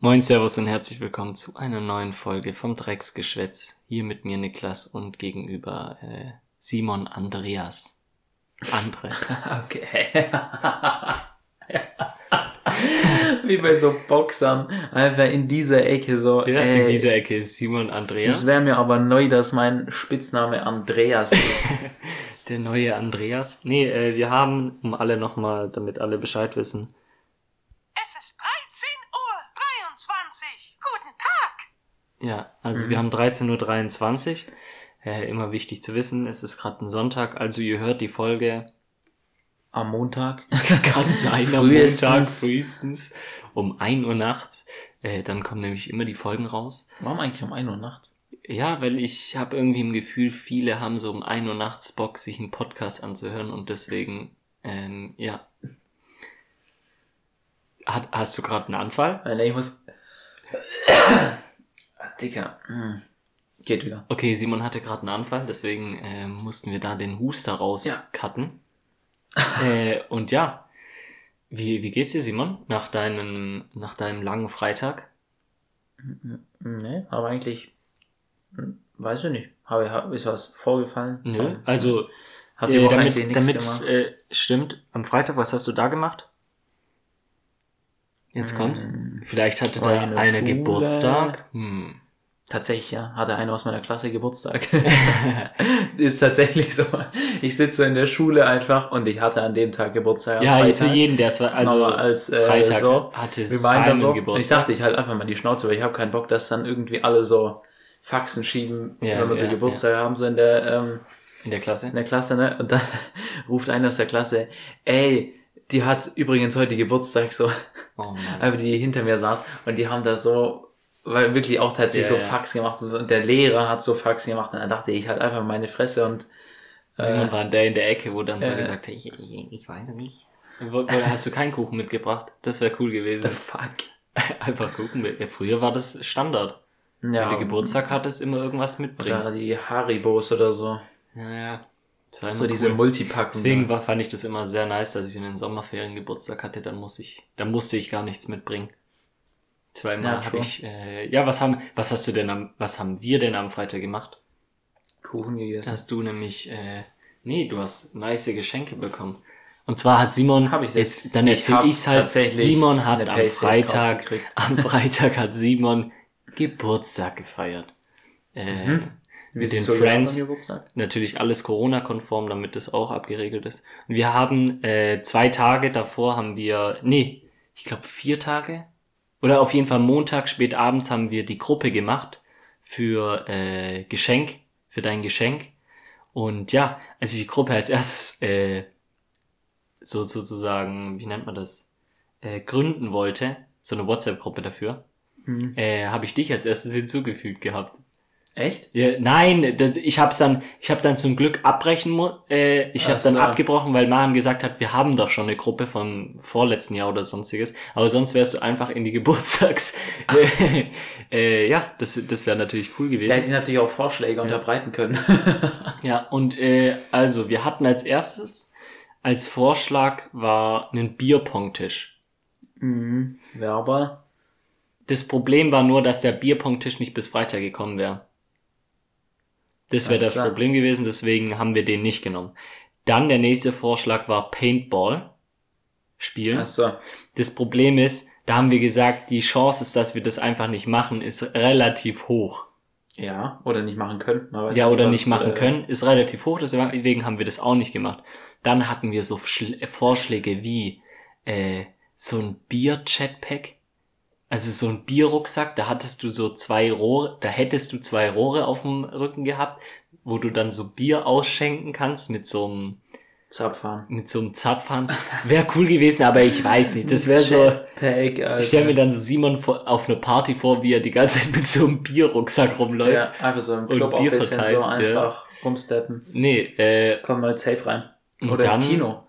Moin Servus und herzlich willkommen zu einer neuen Folge vom Drecksgeschwätz. Hier mit mir Niklas und gegenüber äh, Simon Andreas. Andres. Okay. Wie bei so Boxern. Einfach in dieser Ecke so. Ja, ey, in dieser Ecke ist Simon Andreas. Es wäre mir aber neu, dass mein Spitzname Andreas ist. Der neue Andreas. Nee, äh, wir haben, um alle nochmal, damit alle Bescheid wissen. Es ist 13 Uhr 23. Guten Tag. Ja, also wir haben 13.23 Uhr. Äh, immer wichtig zu wissen, es ist gerade ein Sonntag, also ihr hört die Folge Am Montag. kann sein am. Montag frühestens um 1 Uhr nachts. Äh, dann kommen nämlich immer die Folgen raus. Warum eigentlich um 1 Uhr nachts? Ja, weil ich habe irgendwie im Gefühl, viele haben so um 1 Uhr nachts Bock, sich einen Podcast anzuhören und deswegen, ähm, ja. Hat, hast du gerade einen Anfall? Weil ich muss. Dicker. Hm. Geht wieder. Okay, Simon hatte gerade einen Anfall, deswegen ähm, mussten wir da den Huster rauscutten. äh, und ja, wie, wie geht's dir, Simon, nach deinem, nach deinem langen Freitag? Nee, aber eigentlich. hm, Weiß ich nicht. Habe, ist was vorgefallen? Nö, also Hat die äh, damit, eigentlich nichts damit gemacht? äh, stimmt, am Freitag, was hast du da gemacht? Jetzt kommt's. Mm, Vielleicht hatte da in der einer. Geburtstag. Hm. Tatsächlich, ja. Hatte einer aus meiner Klasse Geburtstag. ist tatsächlich so. Ich sitze in der Schule einfach und ich hatte an dem Tag Geburtstag. ja, Freitag. für jeden, der es war, also als äh, Freitag so, hatte Reminder Simon so. Und Geburtstag. ich dachte, ich halt einfach mal die Schnauze, weil ich habe keinen Bock, dass dann irgendwie alle so Faxen schieben, Ja, wenn wir so ja, Geburtstag haben, so in der, ähm, in der Klasse. in der Klasse, ne? Und dann ruft einer aus der Klasse, ey, die hat übrigens heute Geburtstag, so, Oh Mann. aber die hinter mir saß und die haben da so, weil wirklich auch tatsächlich Ja, so. Faxen gemacht und der Lehrer hat so Faxen gemacht und dann dachte ich halt einfach meine Fresse und Simon äh, war der in der Ecke, wo dann so gesagt hat, ich, ich, ich weiß nicht. Hast du keinen Kuchen mitgebracht? Das wäre cool the gewesen. fuck. Einfach Kuchen mit. Ja, früher war das Standard. Ja, Wenn du Geburtstag hattest, immer irgendwas mitbringen. oder die Haribos oder so. Ja, ja. Das war So immer diese cool. Multipackungen. Deswegen war, fand ich das immer sehr nice, dass ich in den Sommerferien Geburtstag hatte, dann muss ich, dann musste ich gar nichts mitbringen. Zweimal Ja, habe ich, äh, ja, was haben, was hast du denn am, was haben wir denn am Freitag gemacht? Kuchen gegessen. Hast du nämlich, äh, nee, du hast nice Geschenke bekommen. Und zwar hat Simon, Hab ich das? jetzt, dann Ich erzähl hab ich's halt, Simon hat am Freitag, am Freitag hat Simon Geburtstag gefeiert. Äh, Mhm. Mit den sieht's so Friends. natürlich alles Corona-konform, damit das auch abgeregelt ist. Und wir haben äh, zwei Tage davor haben wir, nee, ich glaube vier Tage oder auf jeden Fall Montag spät abends haben wir die Gruppe gemacht für äh, Geschenk, für dein Geschenk. Und ja, als ich die Gruppe als erstes äh, so sozusagen, wie nennt man das, äh, gründen wollte, so eine WhatsApp-Gruppe dafür, Mhm. äh, habe ich dich als erstes hinzugefügt gehabt. Echt? Ja, nein, das, ich hab's dann, ich habe dann zum Glück abbrechen äh, ich habe dann so. abgebrochen, weil Maren gesagt hat, wir haben doch schon eine Gruppe von vorletzten Jahr oder sonstiges. Aber sonst wärst du einfach in die Geburtstags. äh, äh, ja, das, das wäre natürlich cool Der hätte gewesen. ich natürlich auch Vorschläge unterbreiten können. Ja, und äh, also wir hatten als erstes als Vorschlag war ein Bierpongtisch. mhm. Ja, aber Das Problem war nur, dass der Bierpongtisch nicht bis Freitag gekommen wäre. Das wäre Ach das so. Problem gewesen, deswegen haben wir den nicht genommen. Dann der nächste Vorschlag war Paintball spielen. achso. Das Problem ist, da haben wir gesagt, die Chance ist, dass wir das einfach nicht machen, ist relativ hoch. Ja, oder nicht machen können. Ja, oder was, nicht machen äh, können, ist relativ hoch, deswegen haben wir das auch nicht gemacht. Dann hatten wir so Schl- Vorschläge wie äh, so ein Bier-Chatpack, also so ein Bierrucksack, da hattest du so zwei Rohre, da hättest du zwei Rohre auf dem Rücken gehabt, wo du dann so Bier ausschenken kannst mit so einem Zapfahren. mit so einem Zapfhahn. Wäre cool gewesen, aber ich weiß nicht. Das wäre so. Jetpack, Alter. Ich stelle mir dann so Simon vor- auf einer Party vor, wie er die ganze Zeit mit so einem Bierrucksack rumläuft. Ja, einfach so im Und Club auch ein Bier bisschen so verteilst, ja. einfach rumsteppen. Nee, äh, wir jetzt safe rein. Oder dann- ins Kino.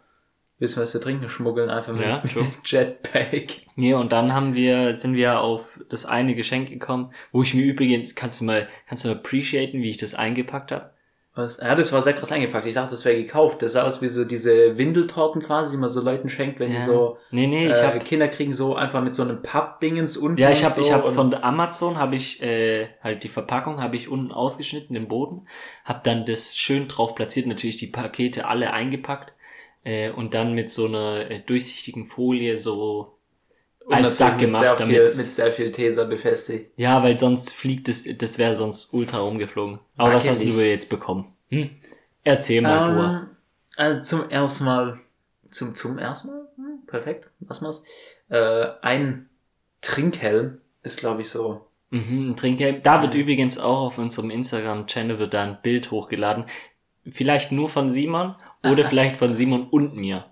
Wissen, was zu trinken, schmuggeln einfach mit Ja, true. Jetpack. nee, und dann haben wir, sind wir auf das eine Geschenk gekommen, wo ich mir übrigens, kannst du mal, kannst du mal appreciaten, wie ich das eingepackt habe? Was? Ja, das war sehr krass eingepackt. Ich dachte, das wäre gekauft. Das sah aus wie so diese Windeltorten quasi, die man so Leuten schenkt, wenn Ja. die so Nee, nee, ich äh, hab, Kinder kriegen, so einfach mit so einem Pappdingens unten. ja, ich habe so ich hab von Amazon habe ich äh, halt die Verpackung habe ich unten ausgeschnitten, den Boden, habe dann das schön drauf platziert, natürlich die Pakete alle eingepackt äh, und dann mit so einer äh, durchsichtigen Folie so als Sack mit gemacht, sehr viel, mit sehr viel Tesa befestigt. Ja, weil sonst fliegt es, das wäre sonst ultra rumgeflogen. Aber was hast ich. du jetzt bekommen? Hm? Erzähl mal. Ähm, also zum ersten Mal, zum, zum ersten Mal, hm, perfekt, lassen wir's. Äh, ein Trinkhelm ist, glaube ich, so. Mhm, ein Trinkhelm. Da wird Ja. übrigens auch auf unserem Instagram-Channel wird da ein Bild hochgeladen. Vielleicht nur von Simon oder vielleicht von Simon und mir.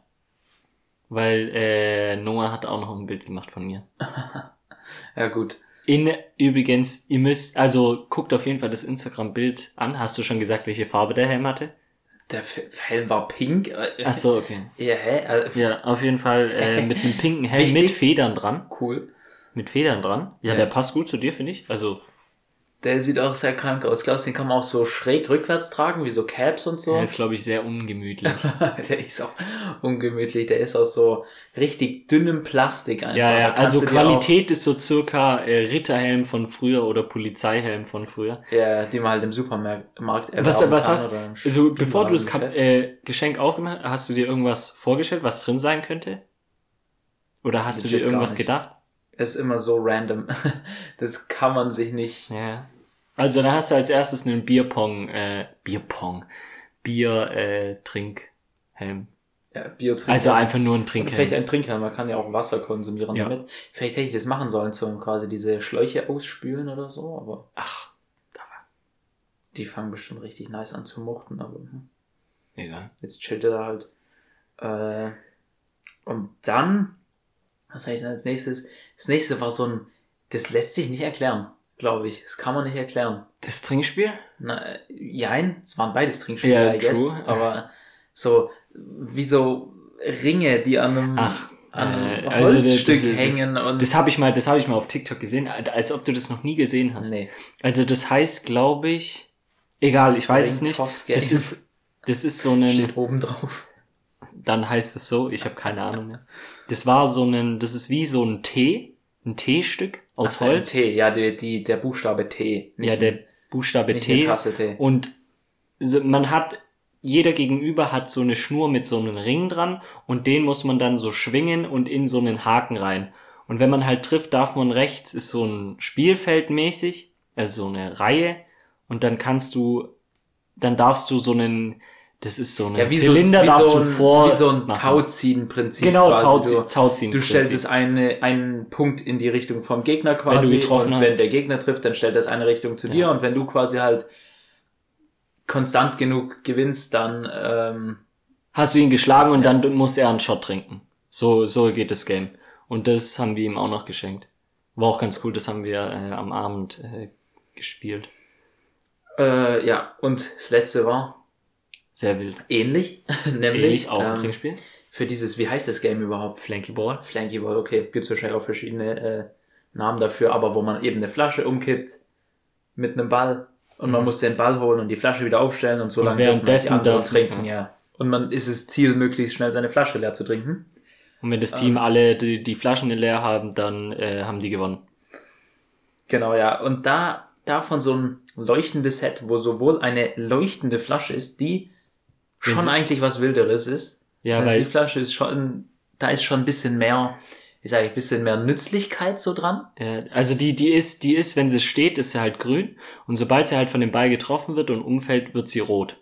Weil äh, Noah hat auch noch ein Bild gemacht von mir. Ja, gut. In übrigens, ihr müsst, also guckt auf jeden Fall das Instagram-Bild an. Hast du schon gesagt, welche Farbe der Helm hatte? Der Helm war pink. Ach so, okay. Ja, hä? Also, Ja, auf jeden Fall äh, mit einem pinken Helm Wichtig. mit Federn dran. Cool. Mit Federn dran. Ja, Ja. der passt gut zu dir, finde ich. Also, Der sieht auch sehr krank aus. Glaubst du, den kann man auch so schräg rückwärts tragen, wie so Caps und so? der ist, glaube ich, sehr ungemütlich. der ist auch ungemütlich. Der ist aus so richtig dünnem Plastik einfach. Ja, ja, also du Qualität ist so circa äh, Ritterhelm von früher oder Polizeihelm von früher. Ja, die man halt im Supermarkt Was, was kann hast im Also bevor du das. Kap äh, Geschenk aufgemacht hast, hast du dir irgendwas vorgestellt, was drin sein könnte? Oder hast du Legit dir irgendwas gedacht? Ist immer so random. Das kann man sich nicht. Ja. Also dann hast du als erstes einen Bierpong, äh, Bierpong, Bier, äh, Trinkhelm. Ja, Bier trinken. Also einfach nur ein Und vielleicht Trinkhelm. ein Trinkhelm, man kann ja auch Wasser konsumieren Ja. damit. Vielleicht hätte ich das machen sollen, zum quasi diese Schläuche ausspülen oder so, aber Ach, die fangen bestimmt richtig nice an zu mochten, aber hm, egal. jetzt chillt er da halt. Äh, und dann, was habe ich dann als nächstes? Das nächste war so ein, das lässt sich nicht erklären, glaube ich. Das kann man nicht erklären. Das Trinkspiel? Na, äh, jein, es waren beides Trinkspiele, Ja, I guess, true. aber so, wie so Ringe, die an einem, Ach, an einem äh, also das- Holzstück das- das- hängen und, Das habe ich mal, das habe ich mal auf TikTok gesehen, als ob du das noch nie gesehen hast. nee, Also das heißt, glaube ich, egal, ich weiß es Ring nicht. Toss Das ist, das ist so ein, steht oben drauf. Dann heißt es so, ich habe keine Ahnung mehr. Das war so ein, das ist wie so ein Tee, ein Teestück aus Ach so, ein Holz. T, ja, die, die, der Buchstabe T. ja, der Buchstabe nicht T. Tasse Tee. Und man hat, jeder gegenüber hat so eine Schnur mit so einem Ring dran und den muss man dann so schwingen und in so einen Haken rein. Und wenn man halt trifft, darf man rechts, ist so ein Spielfeld mäßig, also so eine Reihe und dann kannst du, dann darfst du so einen, das ist so ein Ja, wie Zylinder, so, wie darfst so du ein, vor wie so ein. Tauziehen-Prinzip. Genau, quasi. Tauziehen, Du, stellst es eine, einen Punkt in die Richtung vom Gegner quasi. Wenn du getroffen und hast. wenn der Gegner trifft, dann stellt er es eine Richtung zu dir. Ja. Und wenn du quasi halt konstant genug gewinnst, dann ähm, hast du ihn geschlagen und dann muss er einen Shot trinken. So, so geht das Game. Und das haben wir ihm auch noch geschenkt. War auch ganz cool, das haben wir äh, am Abend äh, gespielt. äh, ja. Und das letzte war Sehr wild. ähnlich, nämlich Ähnlich auch ein ähm, Trinkspiel. für dieses, wie heißt das Game überhaupt? Flanky Ball. Flanky Ball, okay, gibt's wahrscheinlich auch verschiedene äh, Namen dafür, aber wo man eben eine Flasche umkippt mit einem Ball und man Mhm. muss den Ball holen und die Flasche wieder aufstellen und so lange währenddessen die anderen trinken, ja. Und man ist es Ziel, möglichst schnell seine Flasche leer zu trinken. Und wenn das. Team alle die, die Flaschen leer haben, dann äh, haben die gewonnen. Genau, ja. Und da davon so ein leuchtendes Set, wo sowohl eine leuchtende Flasche ist, die schon sie- eigentlich was Wilderes ist. Ja, also die weil Flasche ist schon, da ist schon ein bisschen mehr, ich sage, ein bisschen mehr Nützlichkeit so dran. äh, also die die ist die ist, wenn sie steht, ist sie halt grün und sobald sie halt von dem Ball getroffen wird und umfällt, wird sie rot.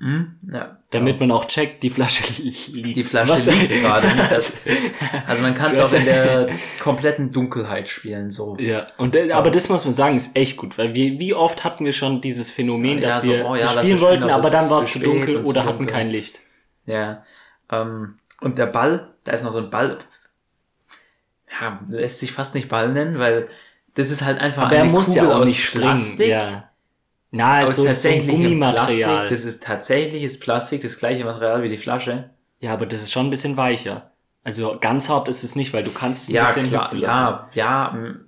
Mhm. Ja, Damit man auch checkt, die Flasche liegt. Die Flasche Was- liegt gerade, nicht das. Also man kann es auch hast- in der kompletten Dunkelheit spielen, so. Ja, und äh, aber das muss man sagen, ist echt gut, weil wir wie oft hatten wir schon dieses Phänomen, Ja, dass so, wir oh ja, das spielen uns spielen, wollten, aber dann war es zu dunkel zu oder hatten dunkel. kein Licht. Ja. Ähm, und der Ball, da ist noch so ein Ball. Ja, lässt sich fast nicht Ball nennen, weil das ist halt einfach Aber er eine muss Kugel ja auch aus nicht. Plastik. Ja. Na, also tatsächlichem Gummimaterial. Plastik. Das ist tatsächliches Plastik, das gleiche Material wie die Flasche. Ja, aber das ist schon ein bisschen weicher. Also ganz hart ist es nicht, weil du kannst es ein Ja, bisschen klar, ja, ja, mm,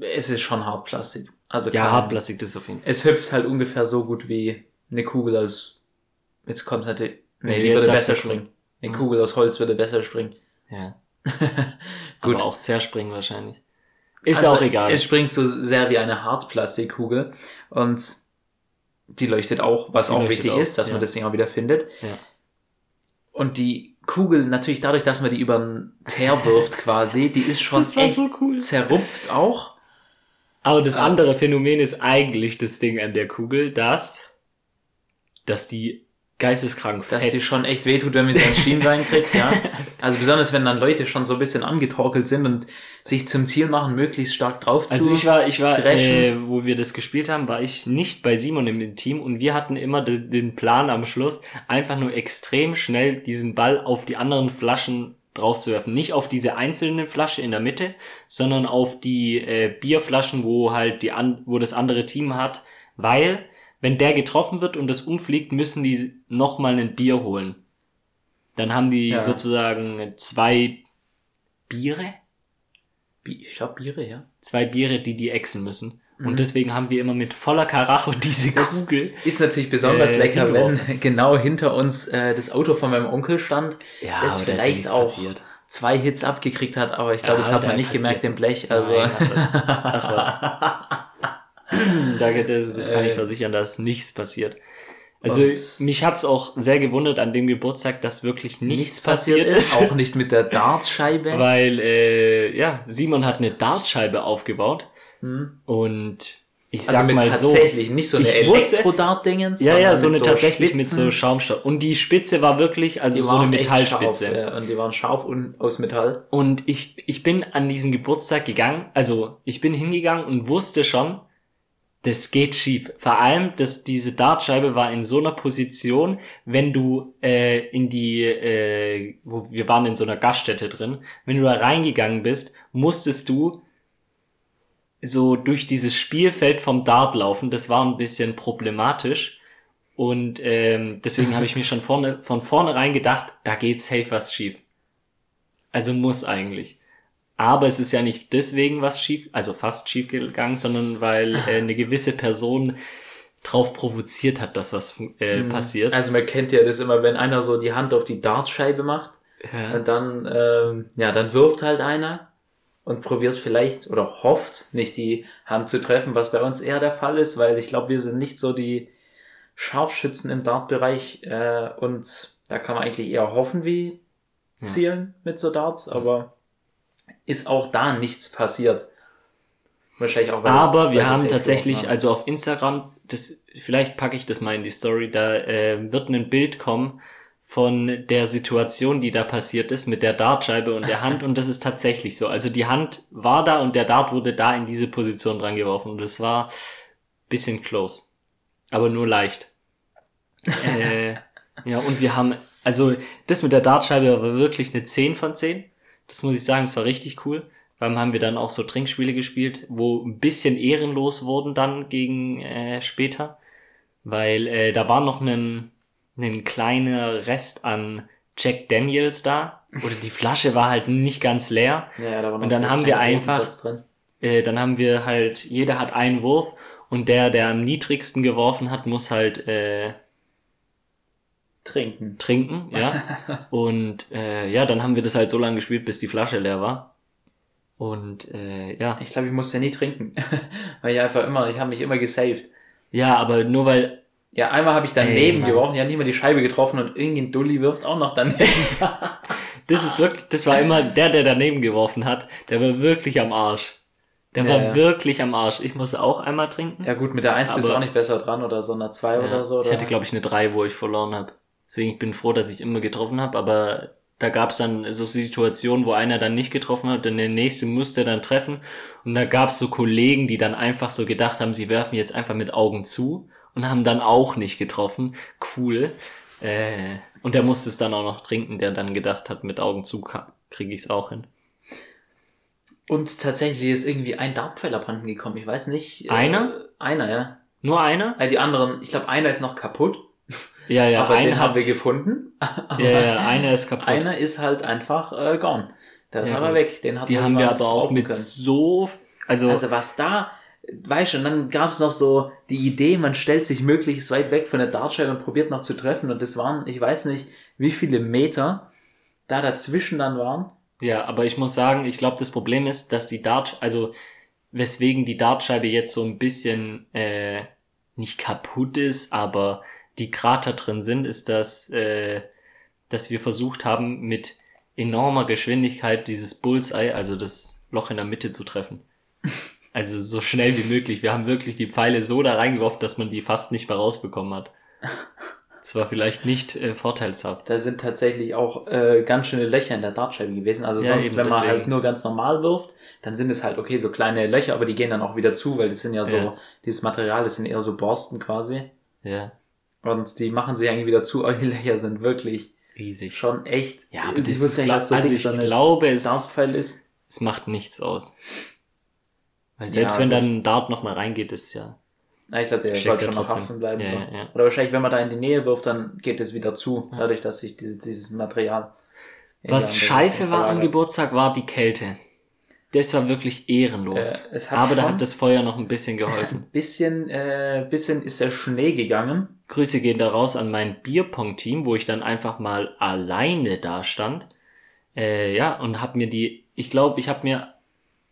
es ist schon Hartplastik. Also Ja, Hartplastik, das ist auf jeden Fall. Es hüpft halt ungefähr so gut wie eine Kugel aus, jetzt kommt es natürlich, nee, Nee, die würde besser springen. Eine Was? Kugel aus Holz würde besser springen. Ja. Gut. Aber auch zerspringen wahrscheinlich. Ist Also, auch egal. Es springt so sehr wie eine Hartplastikkugel und die leuchtet auch, was Die auch wichtig auch, ist, dass ja. man das Ding auch wieder findet. Ja. Und die Kugel, natürlich dadurch, dass man die über den Teer wirft quasi, die ist schon echt so cool. zerrupft auch. Aber das Ah. andere Phänomen ist eigentlich das Ding an der Kugel, dass, dass die geisteskrank Dass fetzt. die schon echt wehtut, wenn man sie ans Schienbein kriegt, ja. Also besonders, wenn dann Leute schon so ein bisschen angetorkelt sind und sich zum Ziel machen, möglichst stark drauf Also zu. ich war, ich war, äh, wo wir das gespielt haben, war ich nicht bei Simon im Team und wir hatten immer de- den Plan am Schluss, einfach nur extrem schnell diesen Ball auf die anderen Flaschen draufzuwerfen. Nicht auf diese einzelne Flasche in der Mitte, sondern auf die äh, Bierflaschen, wo halt die an, wo das andere Team hat, weil wenn der getroffen wird und das umfliegt, müssen die nochmal ein Bier holen. Dann haben die Ja. sozusagen zwei Biere, Bi- ich glaube Biere, ja. zwei Biere, die die exen müssen. Mhm. Und deswegen haben wir immer mit voller Karacho diese Das- Kugel. Ist natürlich besonders Äh, lecker, wenn genau hinter uns äh, das Auto von meinem Onkel stand, Ja, das vielleicht nichts auch passiert. zwei Hits abgekriegt hat, aber ich glaube, Ja, das hat man nicht passiert- gemerkt im Blech. Also Nein, ach was. Ach Da, das, das kann ich Äh. versichern, dass nichts passiert. Also Und- mich hat's auch sehr gewundert an dem Geburtstag, dass wirklich nichts, nichts passiert ist, auch nicht mit der Dartscheibe. Weil, äh, ja, Simon hat eine Dartscheibe aufgebaut Hm. und ich Also sag mit mal so. tatsächlich, nicht so eine Ich wusste- Elektro-Dart-Dingens, Ja, ja, so eine tatsächlich mit Spitzen. so Schaumstoff. Und die Spitze war wirklich, also Die so eine Metallspitze. Scharf, ja, und die waren scharf und aus Metall. Und ich, ich bin an diesen Geburtstag gegangen, also ich bin hingegangen und wusste schon, das geht schief. Vor allem, dass diese Dartscheibe war in so einer Position, wenn du äh, in die, äh, wo wir waren in so einer Gaststätte drin, wenn du da reingegangen bist, musstest du so durch dieses Spielfeld vom Dart laufen. Das war ein bisschen problematisch. Und ähm, deswegen habe ich mir schon vorne, von vornherein gedacht, da geht safe was schief. Also muss eigentlich. Aber es ist ja nicht deswegen was schief, also fast schief gegangen, sondern weil äh, eine gewisse Person drauf provoziert hat, dass was äh, Mhm. passiert. Also man kennt ja das immer, wenn einer so die Hand auf die Dartscheibe macht, ja. und dann, ähm, ja, dann wirft halt einer und probiert vielleicht oder hofft, nicht die Hand zu treffen, was bei uns eher der Fall ist, weil ich glaube, wir sind nicht so die Scharfschützen im Dartbereich äh, und da kann man eigentlich eher hoffen wie Ja. zielen mit so Darts, aber ist auch da nichts passiert. Wahrscheinlich auch, weil Aber wir haben tatsächlich, haben. also auf Instagram, das, vielleicht packe ich das mal in die Story, da äh, wird ein Bild kommen von der Situation, die da passiert ist mit der Dartscheibe und der Hand und das ist tatsächlich so. Also die Hand war da und der Dart wurde da in diese Position dran geworfen und das war bisschen close. Aber nur leicht. äh, ja, und wir haben, also das mit der Dartscheibe war wirklich eine 10 von 10. Das muss ich sagen, es war richtig cool. Allem haben wir dann auch so Trinkspiele gespielt, wo ein bisschen ehrenlos wurden dann gegen äh, später, weil äh, da war noch ein, ein kleiner Rest an Jack Daniels da oder die Flasche war halt nicht ganz leer. ja, da war noch und dann haben wir einfach-. Äh, dann haben wir halt, jeder hat einen Wurf und der, der am niedrigsten geworfen hat, muss halt äh, trinken. trinken, ja. Und äh, ja, dann haben wir das halt so lange gespielt, bis die Flasche leer war. Und äh, ja. Ich glaube, ich musste nie trinken, weil ich einfach immer, ich habe mich immer gesaved. Ja, aber nur weil Ja, einmal habe ich daneben Ey, Mann. geworfen, die haben nicht mal die Scheibe getroffen und irgendein Dulli wirft auch noch daneben. das ist wirklich, das war immer der, der daneben geworfen hat, der war wirklich am Arsch. Der Ja, war ja. wirklich am Arsch. Ich musste auch einmal trinken. ja gut, mit der 1 bist du auch nicht besser dran oder so einer 2 Ja, oder so. Oder? Ich hatte, glaube ich, eine 3, wo ich verloren habe. Deswegen ich bin froh, dass ich immer getroffen habe, aber da gab es dann so Situationen, wo einer dann nicht getroffen hat, und der nächste musste dann treffen. Und da gab es so Kollegen, die dann einfach so gedacht haben, sie werfen jetzt einfach mit Augen zu und haben dann auch nicht getroffen. Cool. Äh, und der musste es dann auch noch trinken, der dann gedacht hat, mit Augen zu kriege ich es auch hin. Und tatsächlich ist irgendwie ein Dartpfeil abhanden gekommen. Ich weiß nicht. äh, Einer? Einer, ja. Nur einer? Weil die anderen, ich glaube, einer ist noch kaputt, Ja, ja, aber den einer haben wir hat, gefunden. Ja, ja, einer ist kaputt. einer ist halt einfach äh, gone. Der ist Ja, aber gut. weg. Den hat Die haben wir aber auch mit können. so, also, Also was da weißt du, und dann gab es noch so die Idee, man stellt sich möglichst weit weg von der Dartscheibe und probiert noch zu treffen. Und das waren, ich weiß nicht, wie viele Meter da dazwischen dann waren. Ja, aber ich muss sagen, ich glaube, das Problem ist, dass die Dart, also weswegen die Dartscheibe jetzt so ein bisschen äh, nicht kaputt ist, aber die Krater drin sind, ist, dass, äh, dass wir versucht haben, mit enormer Geschwindigkeit dieses Bullseye, also das Loch in der Mitte zu treffen. Also so schnell wie möglich. Wir haben wirklich die Pfeile so da reingeworfen, dass man die fast nicht mehr rausbekommen hat. Das war vielleicht nicht äh, vorteilshaft. Da sind tatsächlich auch äh, ganz schöne Löcher in der Dartscheibe gewesen. Also Ja, sonst, eben, wenn man deswegen. halt nur ganz normal wirft, dann sind es halt okay, so kleine Löcher, aber die gehen dann auch wieder zu, weil das sind ja so, Ja. dieses Material, das sind eher so Borsten quasi. Ja, Und die machen sich eigentlich wieder zu, aber die Löcher sind wirklich riesig. schon echt. Ja, aber das dass so also ich glaube, es, ist. es macht nichts aus. Weil selbst Ja, wenn dann ein Dart nochmal reingeht, ist ja. Na, ich glaube, der Steckt soll ja schon noch haften bleiben. Ja, so. ja, ja. Oder wahrscheinlich, wenn man da in die Nähe wirft, dann geht es wieder zu, dadurch, dass sich dieses, dieses Material. Was scheiße war am. Geburtstag, war die Kälte. Das war wirklich ehrenlos. Äh, Aber da hat das Feuer noch ein bisschen geholfen. Bisschen, äh, bisschen ist der Schnee gegangen. Grüße gehen da raus an mein Bierpong-Team, wo ich dann einfach mal alleine da stand. Äh, ja, und hab mir die, ich glaube, ich habe mir,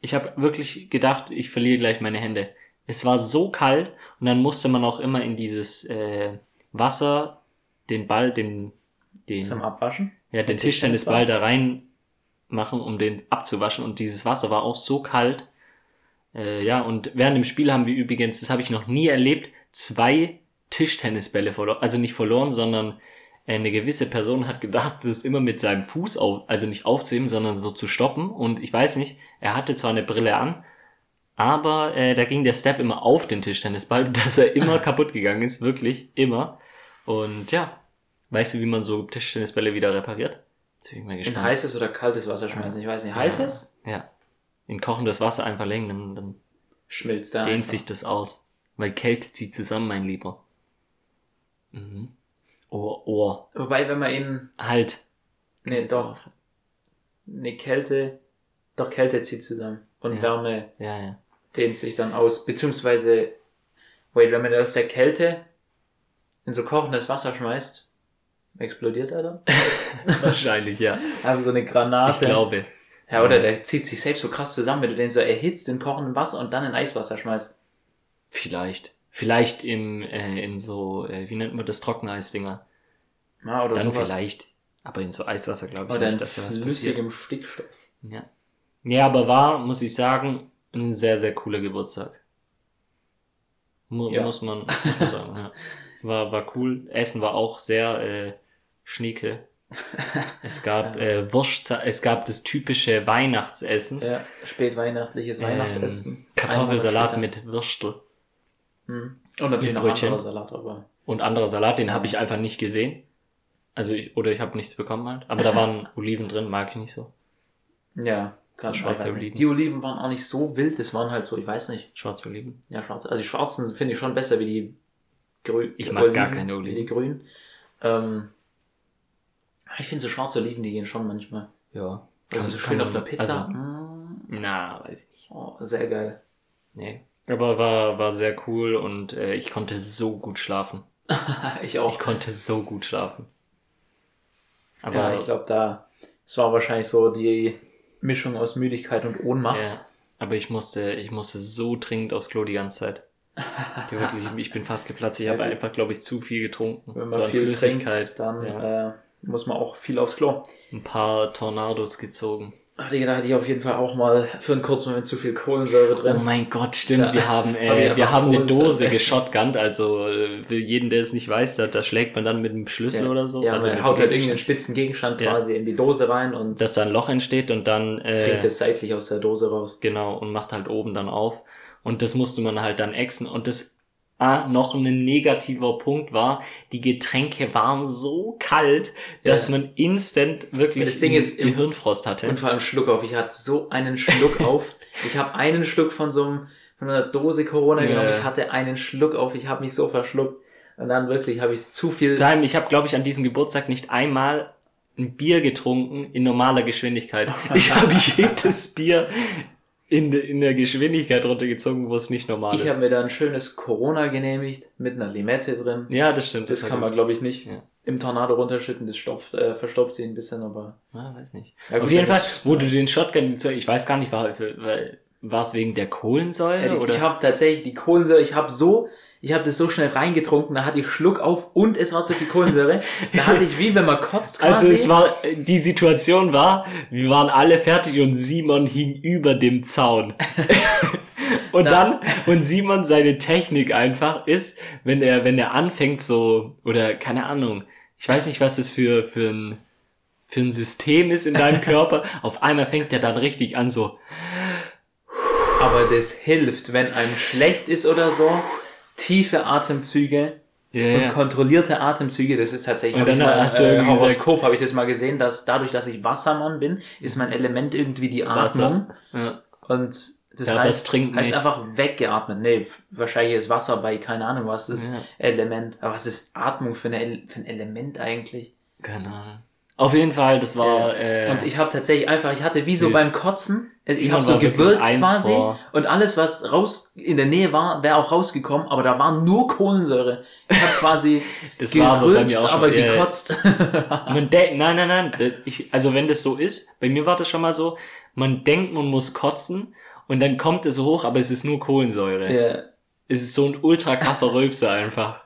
ich habe wirklich gedacht, ich verliere gleich meine Hände. Es war so kalt und dann musste man auch immer in dieses äh, Wasser den Ball, den, den, Zum Abwaschen. ja, den den Tischtennisball da rein machen, um den abzuwaschen. Und dieses Wasser war auch so kalt. Äh, ja, und während dem Spiel haben wir übrigens, das habe ich noch nie erlebt, zwei Tischtennisbälle verloren. Also nicht verloren, sondern äh, eine gewisse Person hat gedacht, das immer mit seinem Fuß auf, also nicht aufzuheben, sondern so zu stoppen. Und ich weiß nicht, er hatte zwar eine Brille an, aber äh, da ging der Step immer auf den Tischtennisball, dass er immer kaputt gegangen ist, wirklich, immer. Und ja, weißt du, wie man so Tischtennisbälle wieder repariert? Jetzt bin ich mal In gespannt. heißes oder kaltes Wasser schmeißen. Ich weiß nicht. Heißes? Ja. In kochendes Wasser einfach legen, dann, dann Schmilzt da. dehnt einfach. sich das aus. Weil Kälte zieht zusammen, mein Lieber. Mhm. Oh, oh. Wobei, wenn man ihn. Halt. Nee, doch. Nee, Kälte. Doch, Kälte zieht zusammen. Und Ja. Wärme Ja, ja. dehnt sich dann aus. Beziehungsweise. Wait, wenn man aus der Kälte in so kochendes Wasser schmeißt, explodiert er dann? Wahrscheinlich, ja. Aber so eine Granate. Ich glaube. Ja, oder der zieht sich selbst so krass zusammen, wenn du den so erhitzt in kochendem Wasser und dann in Eiswasser schmeißt. Vielleicht. Vielleicht im, äh, in so, äh, wie nennt man das, Trockeneisdinger. Ja, oder Dann sowas. vielleicht. Aber in so Eiswasser glaube ich Oder nicht, dass da was passiert. flüssigem Stickstoff. Ja. Ja, aber war, muss ich sagen, ein sehr, sehr cooler Geburtstag. Mu Ja. Muss man, muss man sagen, ja. War, war cool. Essen war auch sehr äh, schnieke. Es gab äh, Wurst, es gab das typische Weihnachtsessen. Ja, spätweihnachtliches Weihnachtsessen. Ähm, Kartoffelsalat mit Würstel. Mhm. Und natürlich noch anderer Salat, aber. Und anderer Salat, den habe ich einfach nicht gesehen. Also ich, oder ich habe nichts bekommen halt. Aber da waren Oliven drin, mag ich nicht so. Ja, So schwarze Oliven. Oliven. Die Oliven waren auch nicht so wild, das waren halt so, ich weiß nicht. Schwarze Oliven. Ja, schwarze. Also die schwarzen finde ich schon besser wie die grünen. Ich mag gar keine Oliven. Die grünen. Ähm, ich finde so schwarze Oliven, die gehen schon manchmal. Ja. Also so schön auf einer Pizza. Also, Mm, na, weiß ich nicht. oh, sehr geil. Nee. Aber war, war sehr cool und äh, ich konnte so gut schlafen. ich auch. Ich konnte so gut schlafen. Aber ja, ich glaube, da, es war wahrscheinlich so die Mischung aus Müdigkeit und Ohnmacht. ja, aber ich musste, ich musste so dringend aufs Klo die ganze Zeit. Ich, wirklich, ich bin fast geplatzt. Ich habe einfach, glaube ich, zu viel getrunken. Wenn So man an viel Flüssigkeit. trinkt, dann ja. äh, muss man auch viel aufs Klo. Ein paar Tornados gezogen. Ach, Digga, da hatte ich auf jeden Fall auch mal für einen kurzen Moment zu viel Kohlensäure Oh drin. mein Gott, stimmt. Ja. Wir haben, Hab äh, einfach wir haben eine. Dose geschotgunnt. Also äh, für jeden, der es nicht weiß, da, da schlägt man dann mit einem Schlüssel ja. oder so. Ja, also man haut halt irgendeinen spitzen Gegenstand Ja. quasi in die Dose rein und dass da ein Loch entsteht und dann äh, trinkt es seitlich aus der Dose raus. Genau, und macht halt oben dann auf. Und das musste man halt dann exen. Und das ah, noch ein negativer Punkt war, die Getränke waren so kalt, dass Ja. man instant wirklich Das Ding ist, Gehirnfrost hatte. Und vor allem Schluck auf. Ich hatte so einen Schluck auf. Ich habe einen Schluck von so einem, von einer Dose Corona Ja. genommen. Ich hatte einen Schluck auf. Ich habe mich so verschluckt. Und dann wirklich habe ich zu viel. Vor allem, ich habe, glaube ich, an diesem Geburtstag nicht einmal ein Bier getrunken in normaler Geschwindigkeit. Ich habe jedes Bier in, in der Geschwindigkeit runtergezogen, wo es nicht normal Ich ist. habe mir da ein schönes Corona genehmigt mit einer Limette drin. ja, das stimmt. Das hat kann man, glaube ich, nicht Ja. im Tornado runterschütten. Das stopft, äh, verstopft sie ein bisschen, aber. Ja, weiß nicht. Ja, Auf gut, jeden wenn Fall, wo du den Shotgun, ich weiß gar nicht, war, war es wegen der Kohlensäure Ja, die, oder? ich habe tatsächlich die Kohlensäure, ich habe so, ich habe das so schnell reingetrunken, da hatte ich Schluck auf und es war zu viel Kohlensäure. da hatte ich wie wenn man kotzt quasi. also es war, die Situation war, wir waren alle fertig und Simon hing über dem Zaun. und Da- dann, und Simon seine Technik einfach ist, wenn er, wenn er anfängt so, oder keine Ahnung, ich weiß nicht, was das für, für ein, für ein System ist in deinem Körper, auf einmal fängt er dann richtig an so, Aber das hilft, wenn einem schlecht ist oder so. Tiefe Atemzüge ja, und kontrollierte Atemzüge. Das ist tatsächlich, Und dann mal, hast äh, Horoskop habe ich das mal gesehen, dass dadurch, dass ich Wassermann bin, ist mein Element irgendwie die Atmung. ja. Und das Ja, heißt, trinkt heißt nicht. einfach weggeatmet. Nee, wahrscheinlich ist Wasser bei keine Ahnung was ist Ja. Element. Aber was ist Atmung für, eine, für ein Element eigentlich? Keine Ahnung. Auf jeden Fall, das war, äh, Und ich habe tatsächlich einfach, ich hatte wie so beim Kotzen, also ich habe so gewirkt quasi vor. und alles, was raus in der Nähe war, wäre auch rausgekommen, aber da war nur Kohlensäure. Ich habe quasi das gerülpst, schon, aber ja. gekotzt. Man denkt, nein, nein, nein, ich, also wenn das so ist, bei mir war das schon mal so, man denkt, man muss kotzen und dann kommt es hoch, aber es ist nur Kohlensäure. ja. Es ist so ein ultra krasser Rülpser einfach.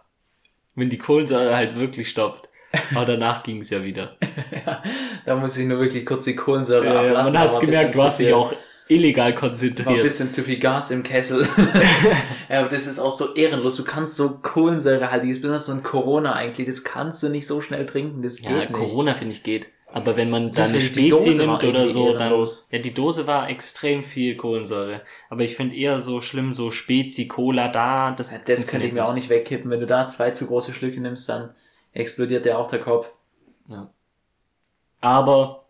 Wenn die Kohlensäure halt wirklich stoppt. Aber danach ging es ja wieder. ja, da muss ich nur wirklich kurz die Kohlensäure Äh, ablassen. man war ein gemerkt, du hast dich auch illegal war ein konzentriert. bisschen zu viel Gas im Kessel. ja, aber das ist auch so ehrenlos. Du kannst so Kohlensäurehaltiges, besonders so ein Corona eigentlich, das kannst du nicht so schnell trinken. Das geht Ja, nicht. Corona finde ich geht. Aber wenn man seine Spezi nimmt oder so, dann. ehrenlos. Ja, die Dose war extrem viel Kohlensäure. Aber ich finde eher so schlimm, so Spezi, Cola da. Das, Ja, das könnte ich mir auch nicht wegkippen. Wenn du da zwei zu große Schlücke nimmst, dann explodiert dir auch der Kopf. Ja. Aber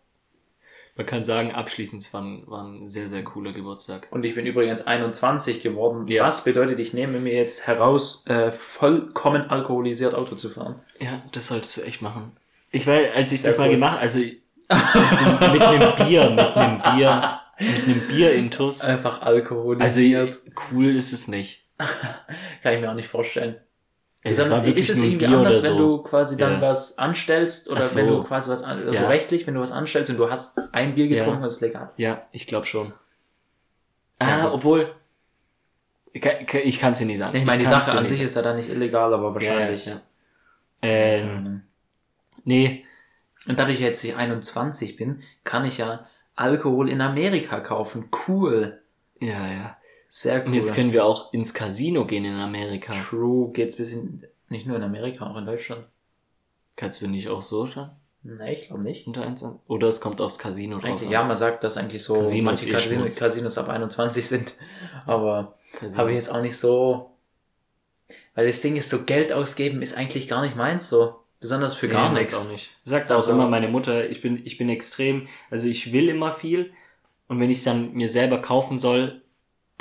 man kann sagen, abschließend es war ein, war ein sehr, sehr cooler Geburtstag. Und ich bin übrigens 21 geworden. Ja. Was bedeutet, ich nehme mir jetzt heraus, äh, vollkommen alkoholisiert Auto zu fahren? Ja, das solltest du echt machen. Ich weiß, als ich Sehr das mal cool. gemacht, also mit einem Bier, mit einem Bier, mit einem Bier intus. Einfach Also alkoholisiert. cool ist es nicht. Kann ich mir auch nicht vorstellen. Ey, das wirklich ist es irgendwie anders, wenn so. du quasi dann Ja. was anstellst oder so. wenn du quasi was also Ja. rechtlich, wenn du was anstellst und du hast ein Bier getrunken, Ja. das ist legal. Ja, ich glaube schon. Ja, Ah, obwohl. Ich kann- es dir nicht sagen. Ich meine, die Sache an sich ist ja dann nicht illegal, aber wahrscheinlich. Ja, ja, ja. Ähm, nee, Und dadurch, jetzt ich 21 bin, kann ich ja Alkohol in Amerika kaufen. Cool. ja, ja. Sehr cool. Und jetzt können wir auch ins Casino gehen in Amerika. True geht's bis in, nicht nur in Amerika, auch in Deutschland. Kannst du nicht auch so schon? Nee, ich glaube nicht. Unter eins? Oder es kommt aufs Casino drauf. Eigentlich, an. ja, man sagt, dass eigentlich so Casinos manche eh Casinos, ab 21 sind. Aber habe ich jetzt auch nicht so. Weil das Ding ist, so Geld ausgeben ist eigentlich gar nicht meins so. Besonders für Nee, gar nichts. auch nicht. Sagt auch Also- immer meine Mutter, ich bin, ich bin extrem, also ich will immer viel und wenn ich es dann mir selber kaufen soll,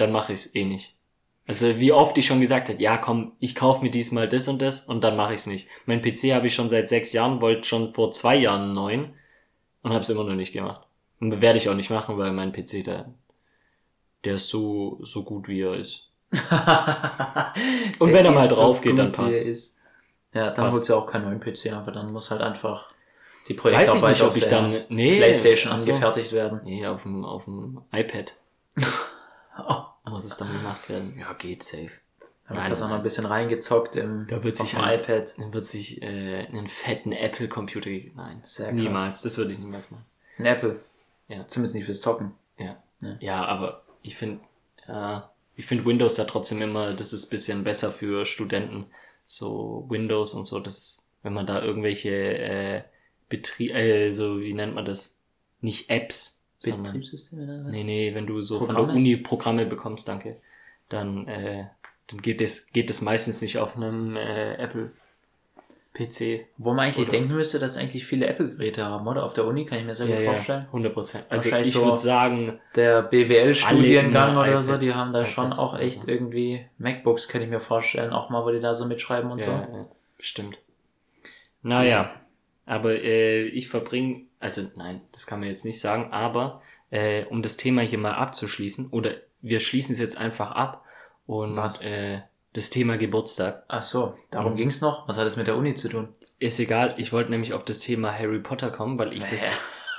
dann mache ich es eh nicht. Also wie oft ich schon gesagt habe, ja komm, ich kaufe mir diesmal das und das und dann mache ich es nicht. Mein PC habe ich schon seit sechs Jahren, wollte schon vor zwei Jahren einen neuen und habe es immer noch nicht gemacht. Und werde ich auch nicht machen, weil mein PC der, der ist so, so gut wie er ist. Und wenn er mal drauf geht, gut, dann passt. er. Ja, dann holst du auch keinen neuen PC, aber dann muss halt einfach die Weiß ich Projektarbeit nicht, ob auf ich der dann, nee, Playstation so. angefertigt werden. Nee, auf dem, auf dem iPad Oh, muss es dann gemacht werden. Ja, geht safe. ich Nein, gerade noch ein bisschen reingezockt im, Da wird sich halt- iPad. Dann wird sich äh, einen fetten Apple-Computer. Nein, Sehr krass. niemals. Das würde ich niemals machen. Ein Apple. Ja. Zumindest nicht fürs Zocken. Ja, aber ich finde, ja, ich finde Windows da trotzdem immer, das ist bisschen besser für Studenten. So Windows und so, das, wenn man da irgendwelche äh, Betrieb, äh, so wie nennt man das? Nicht Apps, sondern Betriebssysteme oder was? Nee, nee, wenn du so von Programme? der Uni Programme bekommst, danke, dann, äh, dann geht es, geht es meistens nicht auf einem äh, Apple PC. Wo man eigentlich Oder- denken müsste, dass eigentlich viele Apple-Geräte haben, oder? Auf der Uni kann ich mir sehr gut vorstellen. 100 Prozent. Also ich so- würde sagen, Der BWL-Studiengang oder immer so, die iPads, haben da schon iPads, auch echt ja. irgendwie MacBooks, könnte ich mir vorstellen, auch mal, wo die da so mitschreiben und ja, so. ja, bestimmt. Naja, aber äh, ich verbringe, also nein, das kann man jetzt nicht sagen, aber äh, um das Thema hier mal abzuschließen, oder wir schließen es jetzt einfach ab und Was? Äh, das Thema Geburtstag. Ach so, darum Mhm. ging's noch. Was hat es mit der Uni zu tun? Ist egal, ich wollte nämlich auf das Thema Harry Potter kommen, weil ich das,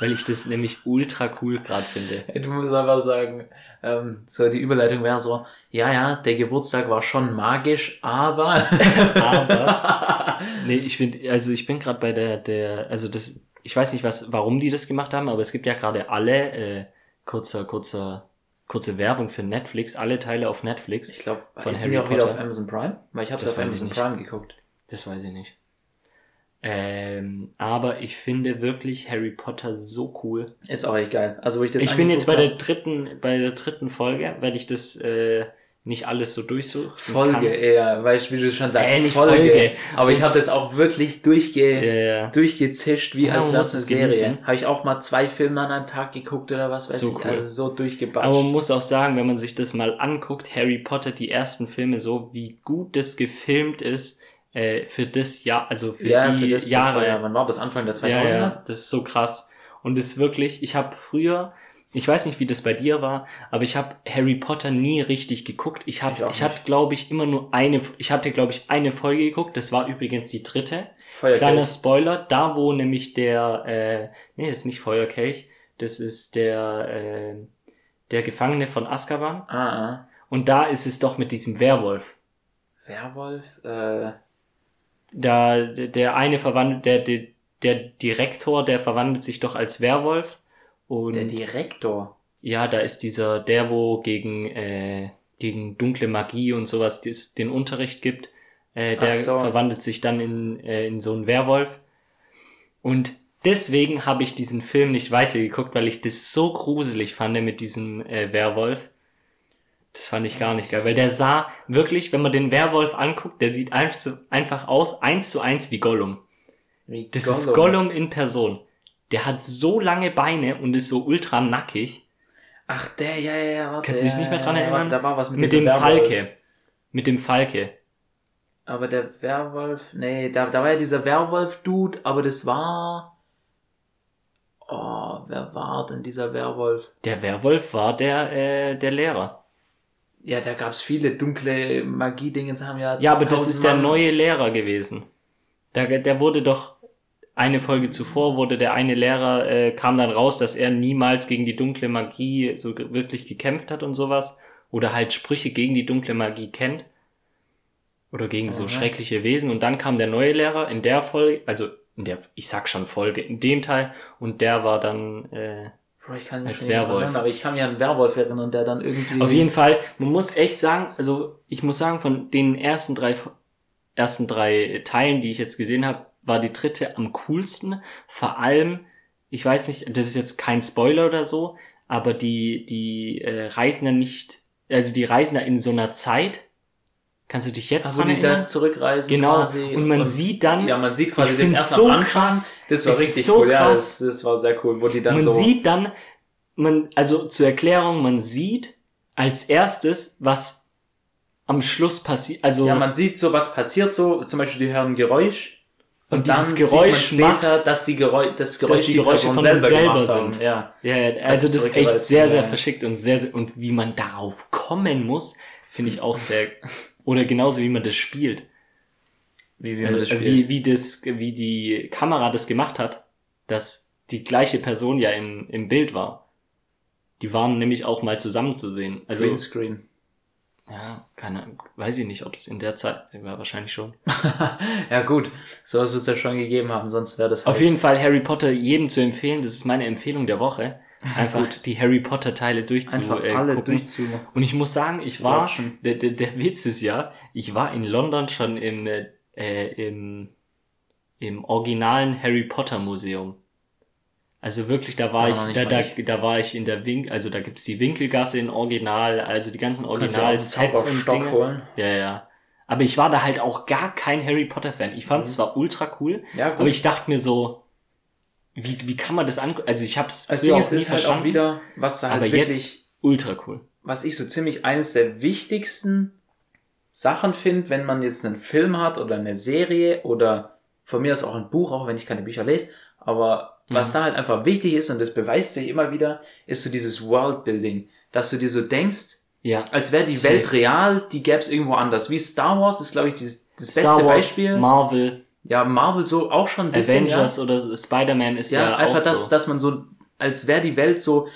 weil ich das nämlich ultra cool gerade finde. Du musst einfach sagen, ähm, so die Überleitung wäre so, ja, ja, der Geburtstag war schon magisch, aber... Aber- Nee, ich bin, also ich bin gerade bei der, der, also das, ich weiß nicht, was, warum die das gemacht haben, aber es gibt ja gerade alle, äh, kurzer, kurzer, kurze Werbung für Netflix, alle Teile auf Netflix. Ich glaube, Von ist Harry die auch wieder Potter? auf Amazon Prime? Weil ich habe Das auf Amazon. Prime geguckt. Das weiß ich nicht. Ähm, aber ich finde wirklich Harry Potter so cool. Ist auch echt geil. Also wo ich das ich bin jetzt bei der dritten, bei der dritten Folge, weil ich das äh, nicht alles so durchsuchen Folge kann. eher, weil ich, wie du schon sagst, Äh, nicht Folge. Folge. Aber ich habe das auch wirklich durchge ja. durchgezischt, wie Ja, als wäre es eine Serie. Habe ich auch mal zwei Filme an einem Tag geguckt oder was weiß So ich. cool. Also so durchgebatscht. Aber man muss auch sagen, wenn man sich das mal anguckt, Harry Potter, die ersten Filme, so wie gut das gefilmt ist, äh, für das Jahr, also für ja, die für das, Jahre. das war ja, wann war das? Anfang der 2000er? ja, ja, das ist so krass. Und das ist wirklich, ich habe früher, ich weiß nicht, wie das bei dir war, aber ich habe Harry Potter nie richtig geguckt. Ich Ich habe, auch ich, hatte, glaube ich, immer nur eine, ich hatte, glaube ich, eine Folge geguckt. Das war übrigens die dritte. Feuerkelch. Kleiner Spoiler, da wo nämlich der, äh, nee, das ist nicht Feuerkelch, das ist der, äh, der Gefangene von Azkaban. Ah, ah. Und da ist es doch mit diesem Werwolf. Werwolf? Äh, Da, der eine verwandelt, der, der, der Direktor, der verwandelt sich doch als Werwolf. Und der Direktor. ja, da ist dieser, der, wo gegen, äh, gegen dunkle Magie und sowas den Unterricht gibt, äh, der so. verwandelt sich dann in, äh, in so einen Werwolf. Und deswegen habe ich diesen Film nicht weitergeguckt, weil ich das so gruselig fand mit diesem äh, Werwolf. Das fand ich gar nicht geil, weil der sah wirklich, wenn man den Werwolf anguckt, der sieht einfach, einfach aus, eins zu eins wie Gollum. Wie Das ist Gollum in Person. Der hat so lange Beine und ist so ultra nackig. Ach, der, ja, ja, ja, warte. Kannst du dich nicht mehr dran ja, erinnern? Warte, da war was mit, Mit dem Werwolf. Falke. Mit dem Falke. Aber der Werwolf, nee, da, da war ja dieser Werwolf-Dude, aber das war. Oh, wer war denn dieser Werwolf? Der Werwolf war der, äh, der Lehrer. Ja, da gab's viele dunkle Magie-Dingens, haben ja. Ja, aber das ist der neue Lehrer gewesen. Der, der wurde doch eine Folge zuvor wurde der eine Lehrer äh, kam dann raus, dass er niemals gegen die dunkle Magie so wirklich gekämpft hat und sowas oder halt Sprüche gegen die dunkle Magie kennt oder gegen so Aha. schreckliche Wesen und dann kam der neue Lehrer in der Folge, also in der ich sag schon Folge in dem Teil und der war dann äh, Boah, ich kann mich als Werwolf. erinnern, aber ich kann mich an einen Werwolf erinnern, der dann irgendwie. Auf jeden Fall, man muss echt sagen, also ich muss sagen, von den ersten drei ersten drei Teilen, die ich jetzt gesehen habe, war die dritte am coolsten. Vor allem, ich weiß nicht, das ist jetzt kein Spoiler oder so, aber die die äh, reisen ja nicht, also die reisen ja in so einer Zeit. Kannst du dich jetzt wo dran die erinnern? dann zurückreisen Genau. quasi. Und man sieht dann, Ja, man sieht quasi das erst so am Anfang. krass. Das war richtig so cool. Ja, krass. das, das war sehr cool, wo die dann man so. sieht dann, man, also zur Erklärung, man sieht als erstes, was am Schluss passiert, also ja, man sieht so, was passiert so. Zum Beispiel, die hören Geräusch. Und Und, dieses Geräusch sieht man später, macht- dass die Geräusche, das Geräusch die die, Geräusche von selber, selber sind. Ja. Ja, also das ist echt sehr, sehr ja. verschickt und sehr, sehr, und wie man darauf kommen muss, finde ich auch sehr, oder genauso wie man das spielt. Wie, wie man das Äh, spielt. wie, wie das, wie die Kamera das gemacht hat, dass die gleiche Person ja im, im Bild war. Die waren nämlich auch mal zusammen zu sehen. Also, Greenscreen. Ja, keine Ahnung, weiß ich nicht, ob es in der Zeit, war wahrscheinlich schon. ja gut, sowas wird es ja schon gegeben haben, sonst wäre das halt Auf jeden Fall Harry Potter jedem zu empfehlen, das ist meine Empfehlung der Woche. Einfach die Harry Potter Teile durchzugucken. einfach alle durchzu. Und ich muss sagen, ich war, Watchen. der, der, der Witz ist ja, ich war in London schon im, äh, äh, im, im originalen Harry Potter Museum. Also wirklich, da war noch ich, da, da, da war ich in der Wink, also da gibt's die Winkelgasse in Original, also die ganzen Kannst du auch Original einen Sets und Dinge. holen? Ja, ja. Aber ich war da halt auch gar kein Harry Potter Fan. Ich fand's Mhm. zwar ultra cool, Ja, aber ich dachte mir so, wie, wie kann man das angucken? Also ich hab's das früher auch ist, nie ist halt auch wieder, was da halt aber wirklich, jetzt ultra cool. was ich so ziemlich eines der wichtigsten Sachen finde, wenn man jetzt einen Film hat oder eine Serie oder von mir aus auch ein Buch, auch wenn ich keine Bücher lese, aber Was da halt einfach wichtig ist, und das beweist sich immer wieder, ist so dieses Worldbuilding. Dass du dir so denkst, Ja. als wäre die Safe. Welt real, die gäbe es irgendwo anders. Wie Star Wars ist, glaube ich, die, das beste Star Wars, Beispiel. Marvel, ja, Marvel so auch schon ein bisschen. Avengers oder Spider-Man ist Ja, ja, ja einfach, auch dass, so. dass man so, als wäre die Welt so,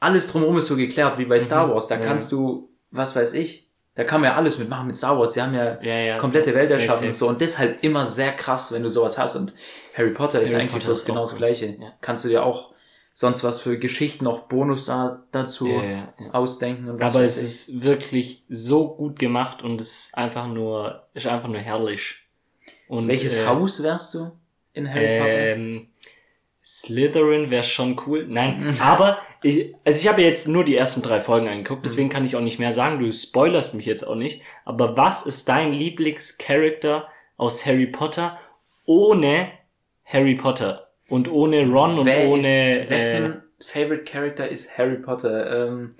alles drumherum ist so geklärt, wie bei Star Mhm, Wars. Da ja. kannst du, was weiß ich, da kann man ja alles mitmachen mit Star Wars. Die haben ja ja, ja. komplette Welt erschaffen und so. Und das halt immer sehr krass, wenn du sowas hast. Und Harry Potter ist Harry eigentlich Potter so ist genau das. Gleiche. Ja. Kannst du dir auch sonst was für Geschichten noch Bonus da, dazu Ja, ja, ausdenken und was Aber es ich. ist wirklich so gut gemacht und es ist einfach nur, ist einfach nur herrlich. Und, Welches äh, Haus wärst du in Harry Potter? Ähm, Slytherin wäre schon cool. Nein, aber ich, also ich habe jetzt nur die ersten drei Folgen angeguckt, deswegen Mhm. kann ich auch nicht mehr sagen. Du spoilerst mich jetzt auch nicht. Aber was ist dein Lieblingscharakter aus Harry Potter ohne Harry Potter und ohne Ron und Wer ohne ist, wessen Favorite Character ist Harry Potter? Ähm,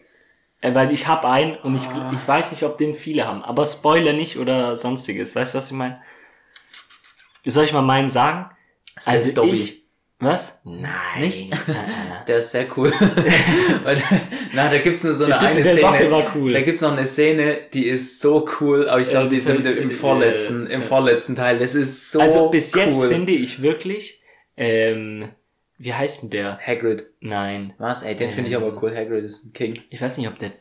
äh, weil ich habe einen und ich, Ah. ich weiß nicht, ob den viele haben. Aber Spoiler nicht oder sonstiges. Weißt du, was ich meine? Soll ich mal meinen sagen? Safe Also Dobby. ich- Was? Nein. Nicht? Äh, äh. Der ist sehr cool. Weil, na, da gibt's nur so eine, Das eine Szene. war cool. Da gibt's noch eine Szene, die ist so cool, aber ich glaube, Äh, die ist im, äh, im äh, vorletzten, äh, im vorletzten Teil. Das ist so also bis cool. jetzt finde ich wirklich, ähm, wie heißt denn der? Hagrid. Nein. Was? Ey, den finde ich Ähm. aber cool. Hagrid ist ein King. Ich weiß nicht, ob der.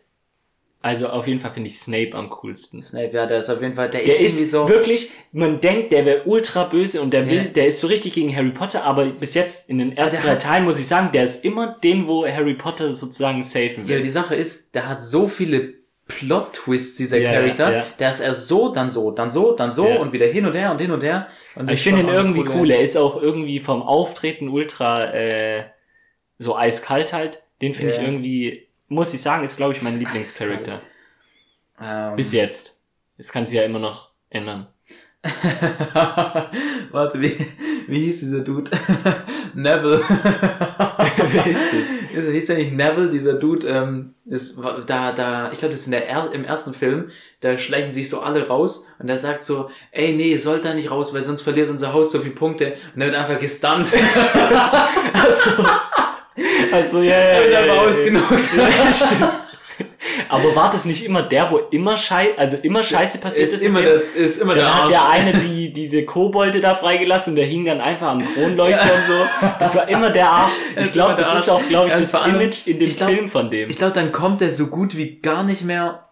Also auf jeden Fall finde ich Snape am coolsten. Snape, ja, der ist auf jeden Fall, der, Der ist irgendwie ist so. wirklich, man denkt, der wäre ultra böse und der will, Ja. der ist so richtig gegen Harry Potter, aber bis jetzt in den ersten drei hat- Teilen muss ich sagen, der ist immer den, wo Harry Potter sozusagen safen Ja, will. die Sache ist, der hat so viele Plot-Twists, dieser Ja, Charakter. ja. Der ist erst so, dann so, dann so, dann so Ja. und wieder hin und her und hin und her. Und das ich finde ihn irgendwie coole- cool. Er ist auch irgendwie vom Auftreten ultra äh, so eiskalt halt. Den finde Ja. ich irgendwie, muss ich sagen, ist glaube ich mein Lieblingscharakter. Ähm, Bis jetzt. Das kann sich ja immer noch ändern. Warte, wie, wie hieß dieser Dude? Neville. Wer ist das? Ist, hieß der nicht Neville, dieser Dude? Ähm, ist, da, da, ich glaube, das ist in der er im ersten Film. Da schleichen sich so alle raus und er sagt so, ey, nee, ihr sollt da nicht raus, weil sonst verliert unser Haus so viele Punkte. Und er wird einfach gestunt. Achso. Also ja, ja, ja, einfach ja, ja. ausgenockt. Ja. Aber war das nicht immer der, wo immer Schei also immer Scheiße passiert ist? ist immer der, ist immer der Dann hat Arsch. der eine die, diese Kobolde da freigelassen und der hing dann einfach am Kronleuchter und so. Das war immer der Arsch. Ich ist glaube, der das ist Arsch. auch, glaube ich, Ja, das Image in dem ich glaub- Film von dem. Ich glaube, dann kommt er so gut wie gar nicht mehr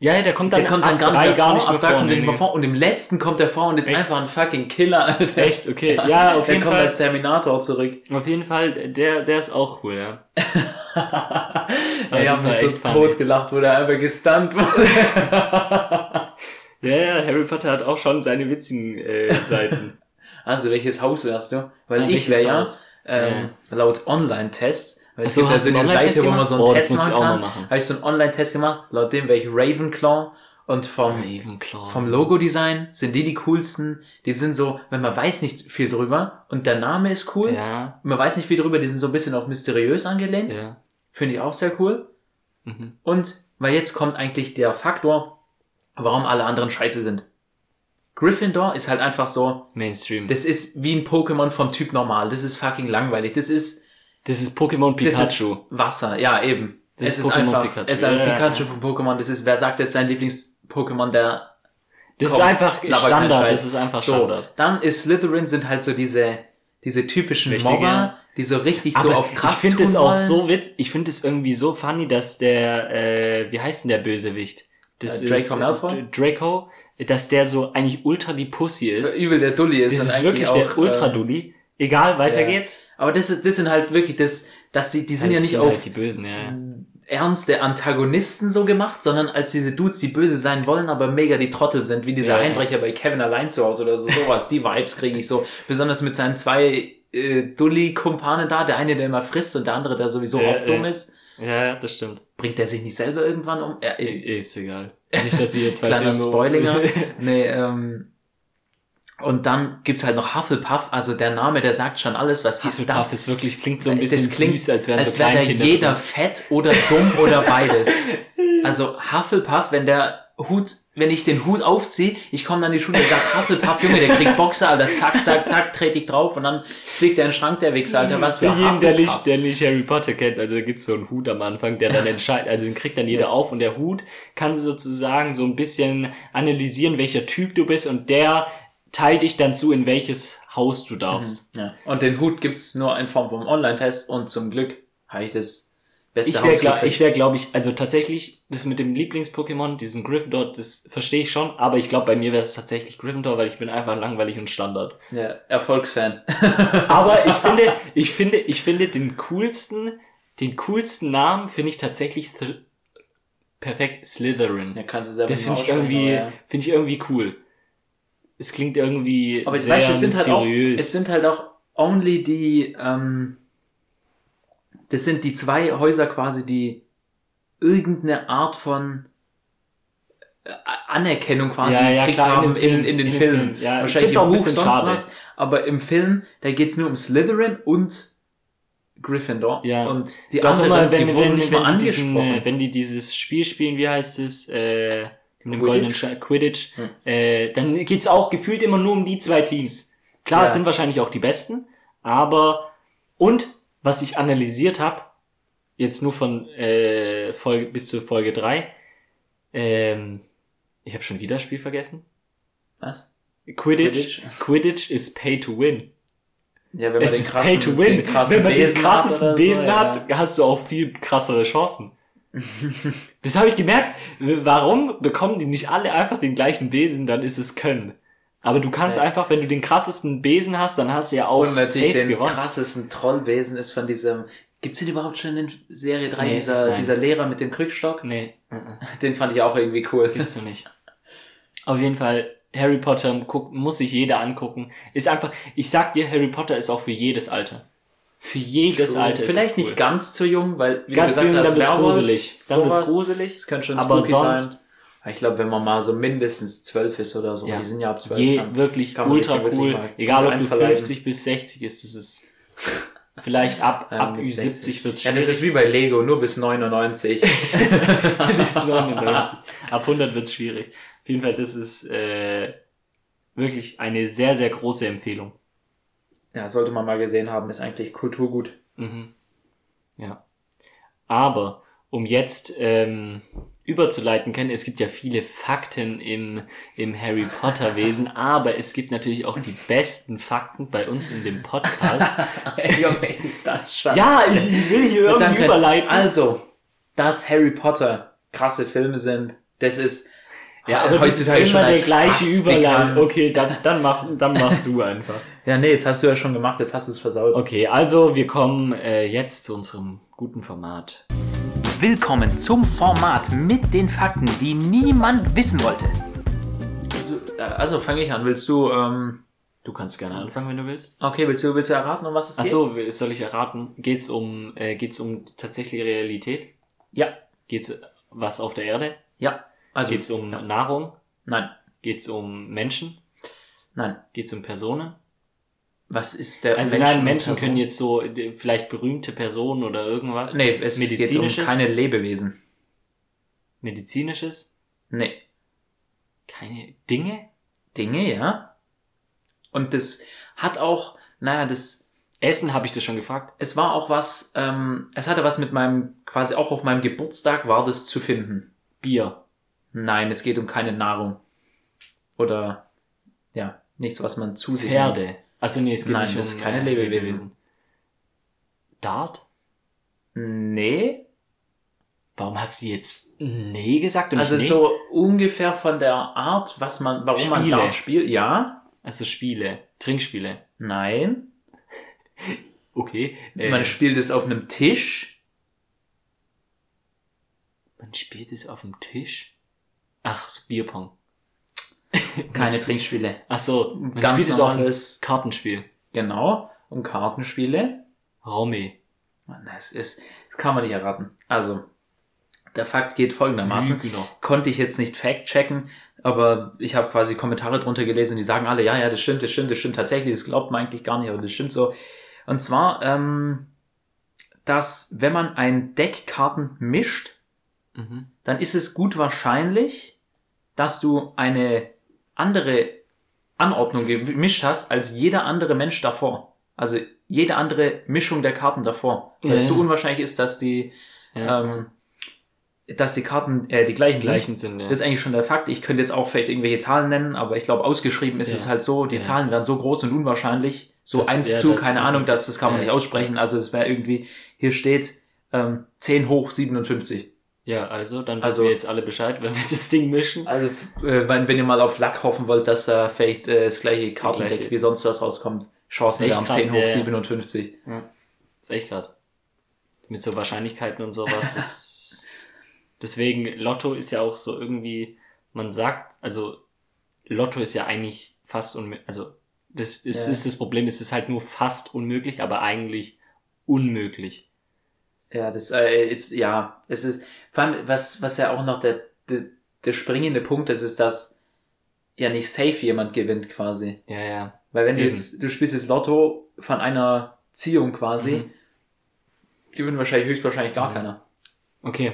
ja, ja, der kommt dann, Der kommt dann ab gar drei nicht mehr gar vor, nicht mehr ab da vor. kommt er nee, mehr nee. vor und im letzten kommt er vor und ist Echt? einfach ein fucking Killer, Alter. Echt? Okay. Ja, auf der jeden kommt Fall. als Terminator zurück. Auf jeden Fall, der, der ist auch cool, ja. Ey, ich hab mich so funny. tot gelacht, wo der einfach gestunt wurde. Ja, ja, Harry Potter hat auch schon seine witzigen äh, Seiten. Also, welches Haus wärst du? Weil Ja, ich wäre ja, ähm, laut Online-Test, weil es so, gibt also Online-Test Seite, wo man so einen Oh, das Test muss ich machen auch mal kann, machen. habe ich so einen Online-Test gemacht, laut dem wäre ich Ravenclaw und vom, Ravenclaw. vom Logo-Design sind die die coolsten. Die sind so, wenn man weiß nicht viel drüber und der Name ist cool, Ja, man weiß nicht viel drüber, die sind so ein bisschen auf mysteriös angelehnt. ja. Finde ich auch sehr cool. Mhm. Und weil jetzt kommt eigentlich der Faktor, warum alle anderen scheiße sind. Gryffindor ist halt einfach so, Mainstream. das ist wie ein Pokémon vom Typ normal. Das ist fucking langweilig. Das ist, Das ist Pokémon das Pikachu. ist Wasser. Ja, eben. Das es ist ist, einfach, Pikachu. es ist ein Pikachu von Pokémon. Das ist, wer sagt, das ist sein Lieblings-Pokémon, der Das Komm, ist einfach Standard. Das ist einfach so. Standard. Dann ist Slytherin sind halt so diese, diese typischen Richtige. Mobber, die so richtig so auf krass ich finde es auch so witz, ich finde es irgendwie so funny, dass der, äh, wie heißt denn der Bösewicht? Das Äh, Draco Malfoy? D- Draco, dass der so eigentlich ultra die Pussy ist. übel der Dulli ist. Das ist eigentlich wirklich auch, der ultra äh, Dulli. Egal, weiter ja. geht's. Aber das ist, das sind halt wirklich das, dass sie, die sind ja Das nicht sind auf halt die Bösen, ja. ja. ernste Antagonisten so gemacht, sondern als diese Dudes, die böse sein wollen, aber mega die Trottel sind, wie dieser Ja, ja. Einbrecher bei Kevin allein zu Hause oder so, sowas. Die Vibes kriege ich so. Besonders mit seinen zwei äh, Dulli-Kumpanen da, der eine, der immer frisst und der andere, der sowieso Ja, auch dumm ja. ist. Ja, ja, das stimmt. Bringt der sich nicht selber irgendwann um? Äh, äh, Ist egal. Nicht, dass wir hier zwei kleiner Spoilinger. nee, ähm, und dann gibt's halt noch Hufflepuff, also der Name, der sagt schon alles, was ist Hufflepuff das? ist wirklich, klingt so ein bisschen das klingt, süß, als wären als so wäre jeder drin. fett oder dumm oder beides. Also Hufflepuff, wenn der Hut, wenn ich den Hut aufziehe, ich komme dann in die Schule und sag, Hufflepuff, Junge, der kriegt Boxer, Alter, zack, zack, zack, trete ich drauf und dann fliegt der in den Schrank, der Wichser, Alter, was für Für jeden, der Hufflepuff. nicht, der nicht Harry Potter kennt, also da gibt's so einen Hut am Anfang, der dann entscheidet, also den kriegt dann jeder Ja. auf und der Hut kann sozusagen so ein bisschen analysieren, welcher Typ du bist und der teilt dich dann zu, in welches Haus du darfst. Ja. Und den Hut gibt's nur in Form vom Online-Test und zum Glück habe ich das beste Ich wäre, Haus gekriegt. ich wär, glaube ich, also tatsächlich, das mit dem Lieblings-Pokémon, diesen Gryffindor, das verstehe ich schon, aber ich glaube, bei mir wäre es tatsächlich Gryffindor, weil ich bin einfach langweilig und Standard. Ja, Erfolgsfan. Aber ich finde, ich finde, ich finde den coolsten, den coolsten Namen finde ich tatsächlich perfekt Slytherin. Ja, kannst du selber das finde ich irgendwie, ja. finde ich irgendwie cool. Es klingt irgendwie Aber sehr weißt es sind halt auch, es sind halt auch only die, ähm, das sind die zwei Häuser quasi, die irgendeine Art von äh, Anerkennung quasi Ja, ja, gekriegt in haben in, in, den in dem Filmen. Film. Ja, ich Wahrscheinlich auch ein bisschen sonst schade. was. Aber im Film, da geht's nur um Slytherin und Gryffindor. Ja. Und die anderen, immer, wenn, die wurden wenn, nicht wenn, mal diesen, angesprochen. äh, wenn die dieses Spiel spielen, wie heißt es, äh, mit dem goldenen Quidditch, Hm. äh, dann geht's auch gefühlt immer nur um die zwei Teams. Klar, Ja. es sind wahrscheinlich auch die besten, aber und was ich analysiert habe, jetzt nur von äh, Folge bis zur Folge drei, ähm, ich habe schon wieder das Spiel vergessen. was? Quidditch, Quidditch? Quidditch is pay to win. Ja, wenn man Es den ist krassen, den krassen Wenn man den Besen krassesten hat, Besen so, ja. hat, hast du auch viel krassere Chancen. das habe ich gemerkt. Warum bekommen die nicht alle einfach den gleichen Besen? Dann ist es Können. Aber du kannst Ja. einfach, wenn du den krassesten Besen hast, dann hast du ja auch Und natürlich den gewonnen. krassesten Trollwesen ist von diesem. Gibt's den überhaupt schon in Serie 3? Nee, dieser, nein. dieser Lehrer mit dem Krückstock? Nee, Den fand ich auch irgendwie cool. gibt's noch nicht. Auf jeden Fall, Harry Potter guck, muss sich jeder angucken. Ist einfach, ich sag dir, Harry Potter ist auch für jedes Alter. Für jedes Alter ist Vielleicht es cool. nicht ganz zu jung, weil, wie ganz du jung, gesagt dann hast, wird's gruselig. Dann wird's sowas. gruselig. Das könnte schon Aber spooky sonst- sein. Aber Ich glaube, wenn man mal so mindestens zwölf ist oder so, Ja. die sind ja ab zwölf. Je, dann wirklich kann man ultra wirklich cool. mal Egal, ob du einverleiben. 50 bis 60 ist, das ist vielleicht ab, Ja, ab mit 70 wird's Ja, das ist wie bei Lego, nur bis 99. bis 99. Ab 100 wird's schwierig. Auf jeden Fall, das ist äh, wirklich eine sehr, sehr große Empfehlung. Ja, sollte man mal gesehen haben, ist eigentlich Kulturgut. Mhm. Ja. Aber, um jetzt ähm, überzuleiten können, es gibt ja viele Fakten im, im Harry Potter Wesen, aber es gibt natürlich auch die besten Fakten bei uns in dem Podcast. Junge, ist das scheiße. ja, ich, will hier irgendwie überleiten. Also, dass Harry Potter krasse Filme sind, das ist ja, aber das ist schon immer der gleiche bekannt. Okay, dann, dann, mach, dann machst du einfach. Ja, nee, jetzt hast du ja schon gemacht, jetzt hast du es versaut. Okay, also wir kommen äh, jetzt zu unserem guten Format. Willkommen zum Format mit den Fakten, die niemand wissen wollte. Also, äh, also fange ich an. Willst du, ähm, Du kannst gerne anfangen, wenn du willst. okay, willst du, willst du erraten, um was es Ach geht? so, soll ich erraten? Geht's um äh, geht's um tatsächliche Realität? Ja, Geht's was auf der Erde? ja. Also, Geht's um ja. Nahrung? nein, Geht's um Menschen? nein. Geht's um Personen? Was ist der Also Menschen- nein, Menschen können jetzt so vielleicht berühmte Personen oder irgendwas. Nee, es geht um keine Lebewesen. Medizinisches? Nee. Keine Dinge? Dinge, ja. Und das hat auch, naja, das, Essen habe ich das schon gefragt. es war auch was, ähm, es hatte was mit meinem, quasi auch auf meinem Geburtstag war das zu finden. Bier. Nein, es geht um keine Nahrung. Oder, ja, nichts, was man zu sich nimmt. Pferde. Also nee, es geht Nein, nicht um das ist keine äh, Lebewesen. Dart? Nee. Warum hast du jetzt nee gesagt Also nee? so ungefähr von der Art, was man, warum man Spiele. Dart spielt. Ja. Also Spiele, Trinkspiele. Nein. Okay. Äh, Man spielt es auf einem Tisch. man spielt es auf dem Tisch. Ach, Bierpong. Keine Trinkspiele. Ach so, man Ganz dem normales, Kartenspiel. genau. Und Kartenspiele. Romme. Das ist, das kann man nicht erraten. Also, der Fakt geht folgendermaßen. Lügner. Konnte ich jetzt nicht fact-checken, aber ich habe quasi Kommentare drunter gelesen und die sagen alle, ja, ja, das stimmt, das stimmt, das stimmt tatsächlich, das glaubt man eigentlich gar nicht, aber das stimmt so. Und zwar, ähm, dass wenn man ein Deck Karten mischt, Mhm. dann ist es gut wahrscheinlich, dass du eine andere Anordnung gemischt hast als jeder andere Mensch davor. Also jede andere Mischung der Karten davor. Weil Ja, es so unwahrscheinlich ist, dass die, Ja. ähm, dass die Karten äh, die gleichen, gleichen sind, ja. Das ist eigentlich schon der Fakt. Ich könnte jetzt auch vielleicht irgendwelche Zahlen nennen, aber ich glaube, ausgeschrieben ist es halt so, die. Zahlen wären so groß und unwahrscheinlich, so Das- eins zu, das keine Ahnung, dass das kann man nicht aussprechen. Also es wäre irgendwie, hier steht ähm, 10 hoch 57. Ja, also, dann Also- wissen wir jetzt alle Bescheid, wenn wir das Ding mischen. Also äh, wenn, wenn ihr mal auf Lack hoffen wollt, dass da vielleicht äh, das gleiche Kartendeck wie sonst was rauskommt, Chancen Echt wären krass, 10 hoch ja, ja. 57. ist echt krass. Mit so Wahrscheinlichkeiten und sowas. ist, deswegen, Lotto ist ja auch so irgendwie, man sagt, also, Lotto ist ja eigentlich fast unmöglich, also, das ist, Ja. ist das Problem, es ist halt nur fast unmöglich, aber eigentlich unmöglich. Ja, das äh, ist, ja, es ist, vor allem, was, was ja auch noch der, der, der springende Punkt ist, ist, dass ja nicht safe jemand gewinnt quasi. Ja, ja. Weil wenn du Eben. jetzt, du spielst jetzt Lotto von einer Ziehung quasi, Mhm. gewinnt wahrscheinlich höchstwahrscheinlich gar Mhm. keiner. Okay.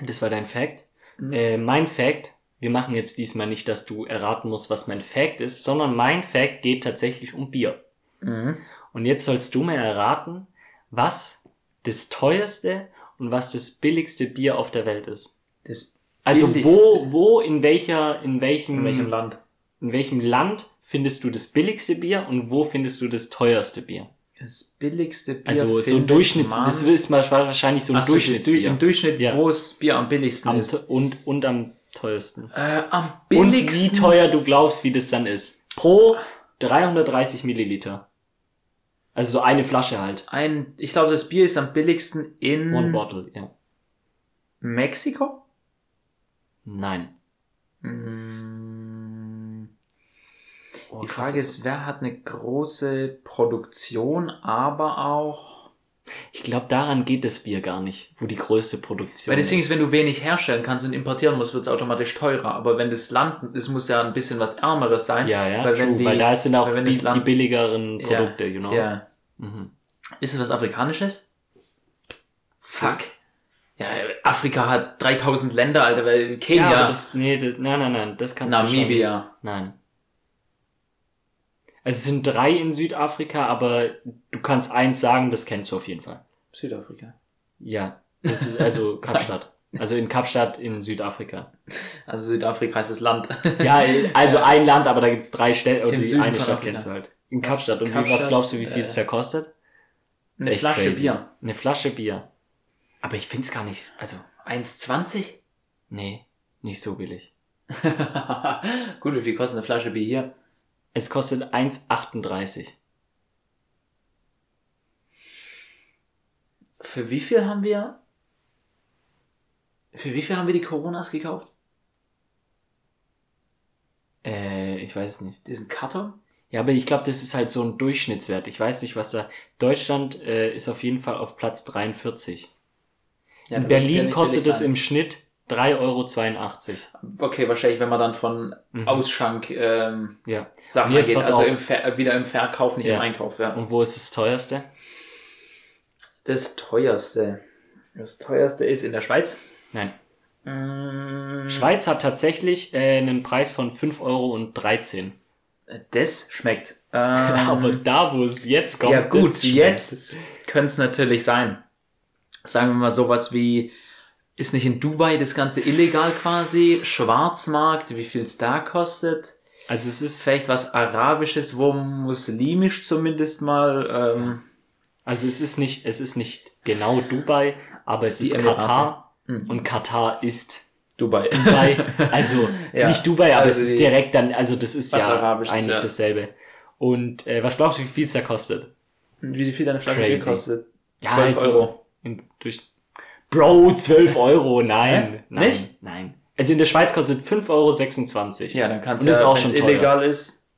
Das war dein Fact. Mhm. Äh, mein Fact, wir machen jetzt diesmal nicht, dass du erraten musst, was mein Fact ist, sondern mein Fact geht tatsächlich um Bier. Mhm. Und jetzt sollst du mir erraten, was das teuerste und was das billigste Bier auf der Welt ist. Das Also Billigste. wo, wo, in welcher, in welchem, in welchem Land? in welchem Land findest du das billigste Bier und wo findest du das teuerste Bier? Das billigste Bier. Also so ein Durchschnitt, man- das ist wahrscheinlich so ein Ach so, Durchschnittsbier. Im Durchschnitt, Ja. wo das Bier am billigsten am, ist. und, und am teuersten. Äh, am Und billigsten. wie teuer du glaubst, wie das dann ist. Pro 330 Milliliter. Also so eine Flasche halt. Ein, ich glaube, das Bier ist am billigsten in One bottle, ja. Mexiko? Nein. Mm, Oh, Die Frage ist, wer hat eine große Produktion, aber auch. Ich glaube, daran geht das Bier gar nicht, wo die größte Produktion Weil das Ding ist, wenn du wenig herstellen kannst und importieren musst, wird es automatisch teurer. Aber wenn das Land, es muss ja ein bisschen was Ärmeres sein. Ja, ja, weil true, wenn die, weil da sind auch die, das die Land- billigeren Ja, Produkte, you know. Ja. Mhm. Ist es was Afrikanisches? Fuck. Ja, Afrika hat 3000 Länder, Alter, weil Ja, Kenia, aber das, nee, das, nein, nein, nein, das kannst du schon. Namibia. Nein. Also es sind drei in Südafrika, aber du kannst eins sagen, das kennst du auf jeden Fall. Südafrika. Ja, das ist also Kapstadt. Also in Kapstadt in Südafrika. Also Südafrika heißt das Land. Ja, also ein Land, aber da gibt's drei Städte und Im die Süden eine Stadt kennst du halt. In? Kapstadt. Und wie, was Kapstadt, glaubst du, wie viel äh, es da kostet? Eine Flasche crazy. Bier. Eine Flasche Bier. Aber ich find's gar nicht, also, 1,20? nee, nicht so billig. Gut, wie viel kostet eine Flasche Bier hier? Es kostet 1,38. Für wie viel haben wir? Für wie viel haben wir die Coronas gekauft? Äh, ich weiß es nicht. Diesen Karton? Ja, aber ich glaube, das ist halt so ein Durchschnittswert. Ich weiß nicht, was da. Deutschland äh, ist auf jeden Fall auf Platz 43. Ja, In Berlin kostet es im Schnitt 3,82 Euro. Okay, wahrscheinlich, wenn man dann von Mhm. Ausschank ähm, Ja. Sachen jetzt pass Also im äh, wieder im Verkauf, nicht Ja. im Einkauf. Ja. Und wo ist das teuerste? Das teuerste. Das teuerste ist in der Schweiz. Nein. Mm, Schweiz hat tatsächlich äh, einen Preis von 5,13 Euro. Das schmeckt. Ähm, Aber da, wo es jetzt kommt, ja gut, jetzt könnte es natürlich sein. Sagen wir mal sowas wie, ist nicht in Dubai das Ganze illegal quasi? Schwarzmarkt, wie viel es da kostet? Also es ist, Vielleicht was Arabisches, wo muslimisch zumindest mal. Ähm, also es ist nicht, es ist nicht genau Dubai, aber es ist Emirate. Katar Mhm. und Katar ist Dubai. Dubai. Also Ja. nicht Dubai, aber Also es ist direkt dann, also das ist ja eigentlich ja. dasselbe. Und äh, was glaubst du, wie viel es da kostet? wie viel deine Flasche Bier kostet? Ja, 12 also- Euro. Im, durch Bro, 12 Euro, nein, nein, Nicht? nein. Also in der Schweiz kostet 5,26 Euro. Ja, dann kannst du ja, auch wenn es illegal ist.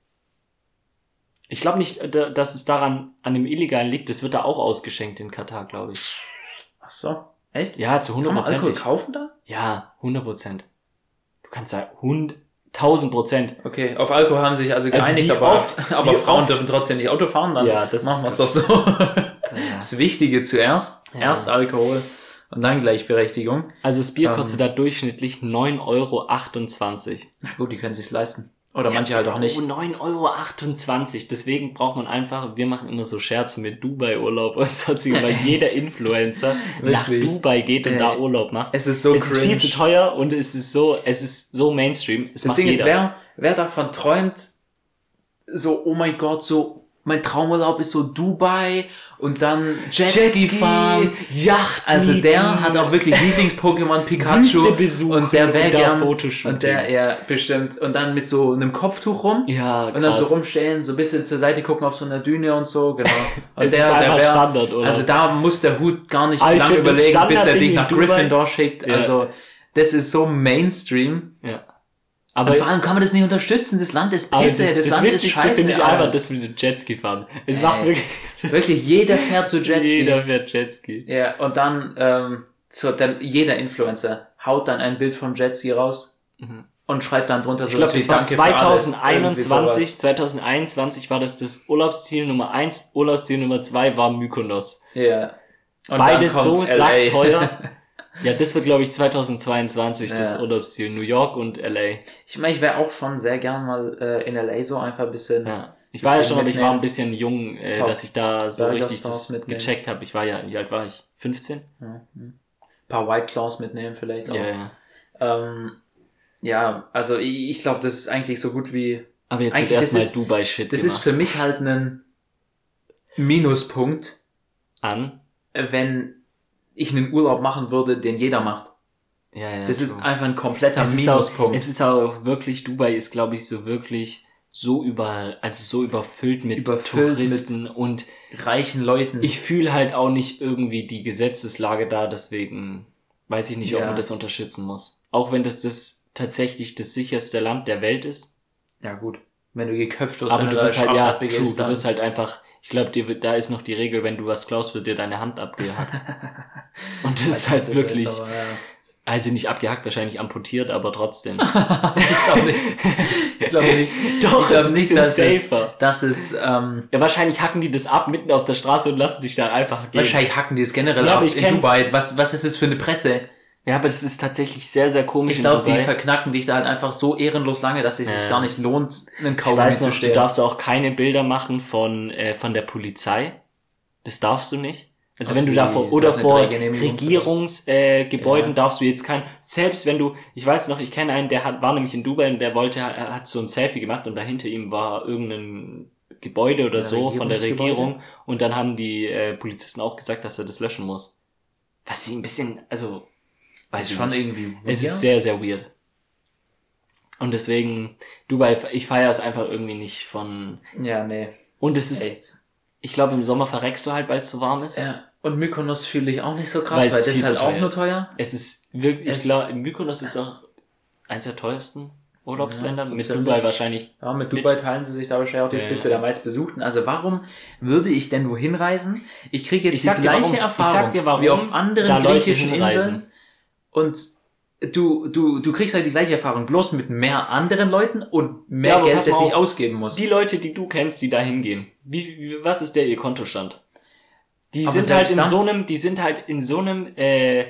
Ich glaube nicht, äh, da- dass es daran an dem Illegalen liegt. Das wird da auch ausgeschenkt in Katar, glaube ich. Ach so. Echt? Ja, zu Kann man 100 Alkohol Prozent. kaufen da? Ja, 100 Prozent. Du kannst sagen, 100, 1000 Prozent. Okay, auf Alkohol haben sie sich also geeinigt, wie aber, oft- aber Frauen oft- dürfen trotzdem nicht Auto fahren, dann Ja, das machen wir es doch so. Das Wichtige zuerst. Ja. Erst Alkohol und dann Gleichberechtigung. Also das Bier Ähm. kostet da durchschnittlich 9,28 Euro. Na gut, die können sich's leisten. Oder manche halt auch nicht. Oh, 9,28 Euro. Deswegen braucht man einfach, wir machen immer so Scherze mit Dubai-Urlaub und sonstiges, weil jeder Influencer nach. Dubai geht und Ey, da Urlaub macht. Es ist so es ist cringe. viel zu teuer und es ist so, es ist so Mainstream. Es Ding ist, wer, wer davon träumt, so, oh mein Gott, so, mein Traumurlaub ist so Dubai und dann Jetski fahren. Yacht. Also der hat auch wirklich Lieblings-Pokémon Pikachu und der wäre gern und der ja bestimmt und dann mit so einem Kopftuch rum Ja, und dann so krass. rumstehen, so ein bisschen zur Seite gucken auf so einer Düne und so, genau. Und Es ist einfach wär- Standard, oder? Also da muss der Hut gar nicht ich lange überlegen, bis er dich nach Gryffindor schickt. Ja. Also das ist so Mainstream. ja. Aber und vor allem kann man das nicht unterstützen. Das Land ist Pisse, das, das, das, Land ist scheiße. finde ich einfach, alles. dass wir den Jetski fahren. Es Ey. macht wirklich Wirklich, jeder fährt zu Jetski. jeder fährt Jetski. Ja, und dann, ähm, so, dann jeder Influencer haut dann ein Bild vom Jetski raus Mhm. und schreibt dann drunter Ich glaube, das war für alles, 2021, 2021 war das das Urlaubsziel Nummer eins. Urlaubsziel Nummer zwei war Mykonos. Ja. Und Beides so LA. sackteuer. Ja, das wird, glaube ich, 2022 das Ja. Urlaubsziel. New York und LA. Ich meine, ich wäre auch schon sehr gern mal äh, in LA so einfach ein bisschen. Ja. Ich Das war ja schon, aber ich war ein bisschen jung, äh, dass ich da so Burger richtig Stars das mitnehmen. gecheckt habe. Ich war ja, wie alt war ich? 15? Ja, hm. paar White Claws mitnehmen vielleicht auch. Ja, ja. Ähm, ja, also ich, ich glaube, das ist eigentlich so gut wie. Aber jetzt wird das erstmal Dubai-Shit Das gemacht. ist für mich halt ein Minuspunkt, an. wenn ich einen Urlaub machen würde, den jeder macht. Ja, ja, Das ist einfach ein kompletter es ist, auch, Minuspunkt. es ist auch wirklich, Dubai ist, glaube ich, so wirklich so über, also so überfüllt mit Überfüllt mit- Touristen und reichen Leuten. ich fühle halt auch nicht irgendwie die Gesetzeslage da, deswegen weiß ich nicht, ob Ja. man das unterstützen muss. Auch wenn das das tatsächlich das sicherste Land der Welt ist. ja gut, wenn du geköpft wirst, aber wenn du da wirst halt, ja, true, du wirst halt einfach, ich glaube, da ist noch die Regel, wenn du was klaust, wird dir deine Hand abgehackt. Und das ist halt Das wirklich, aber, ja. also nicht abgehackt, wahrscheinlich amputiert, aber trotzdem. ich glaube nicht. Ich glaube nicht. Doch, ich glaube ist nicht, dass es, safer. dass es ähm, Ja, wahrscheinlich hacken die das ab mitten auf der Straße und lassen dich da einfach gehen. wahrscheinlich hacken die es generell Ja, ab in kenn- Dubai. Was, was ist das für eine Presse? Ja, aber das ist tatsächlich sehr, sehr komisch. Ich glaube, die verknacken dich da halt einfach so ehrenlos lange, dass es sich Ja. gar nicht lohnt, einen Kaugummi zu noch, du darfst auch keine Bilder machen von, äh, von der Polizei. Das darfst du nicht. Also Also wenn du da vor, oder vor. Regierungsgebäuden äh, Ja. darfst du jetzt kein, selbst wenn du, ich weiß noch, ich kenne einen, der hat, war nämlich in Dubai und der wollte, er hat so ein Selfie gemacht und dahinter ihm war irgendein Gebäude oder Ein so von der? Regierung und dann haben die äh, Polizisten auch gesagt, dass er das löschen muss. Was sie ein bisschen, also, weiß ich schon nicht. irgendwie. Es ist sehr, sehr weird. Und deswegen, Dubai, ich feiere es einfach irgendwie nicht von. ja, nee. Und es ist, Echt. ich glaube, im Sommer verreckst du halt, weil es zu warm ist. Ja. Und Mykonos fühle ich auch nicht so krass, Weil's weil das ist halt auch nur teuer. Es ist wirklich, Es- ich glaube, Mykonos ist auch eins der teuersten Urlaubsländer. Ja, mit. Dubai wahrscheinlich. Ja, mit Mit- Dubai teilen sie sich da wahrscheinlich auch die Ja, Spitze ja. der meistbesuchten. Also warum würde ich denn wohin reisen? Ich kriege jetzt Ich die dir gleiche. Ich Erfahrung sag dir warum wie auf anderen griechischen. Inseln. Und du, du, du kriegst halt die gleiche Erfahrung, bloß mit mehr anderen Leuten und mehr Ja, Geld, das ich ausgeben muss. Die Leute, die du kennst, die da hingehen, wie, wie, was ist der ihr Kontostand? Die Aber sind halt in dann- so einem, die sind halt in so einem, äh,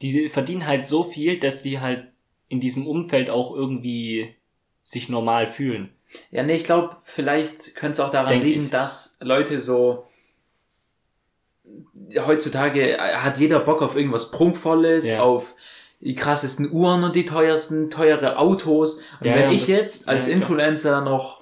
die verdienen halt so viel, dass die halt in diesem Umfeld auch irgendwie sich normal fühlen. Ja, nee, ich glaube, vielleicht könnte es auch daran Denk liegen, ich. dass Leute so heutzutage hat jeder Bock auf irgendwas Prunkvolles, Ja. auf die krassesten Uhren und die teuersten, teure Autos. Und Ja, wenn ja, ich das- jetzt als. Influencer noch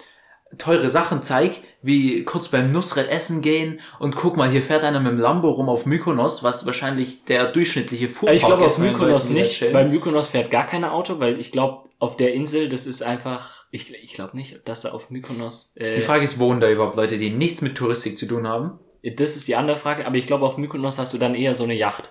teure Sachen zeig, wie kurz beim Nusret essen gehen und guck mal, hier fährt einer mit dem Lambo rum auf Mykonos, was wahrscheinlich der durchschnittliche Fuhrpark ich glaube ist auf Mykonos nicht, weil Mykonos fährt gar kein Auto, weil ich glaube auf der Insel, das ist einfach, ich, ich glaube nicht, dass da auf Mykonos, äh, Die Frage ist, wohnen da überhaupt Leute, die nichts mit Touristik zu tun haben? Das ist die andere Frage, aber ich glaube auf Mykonos hast du dann eher so eine Yacht,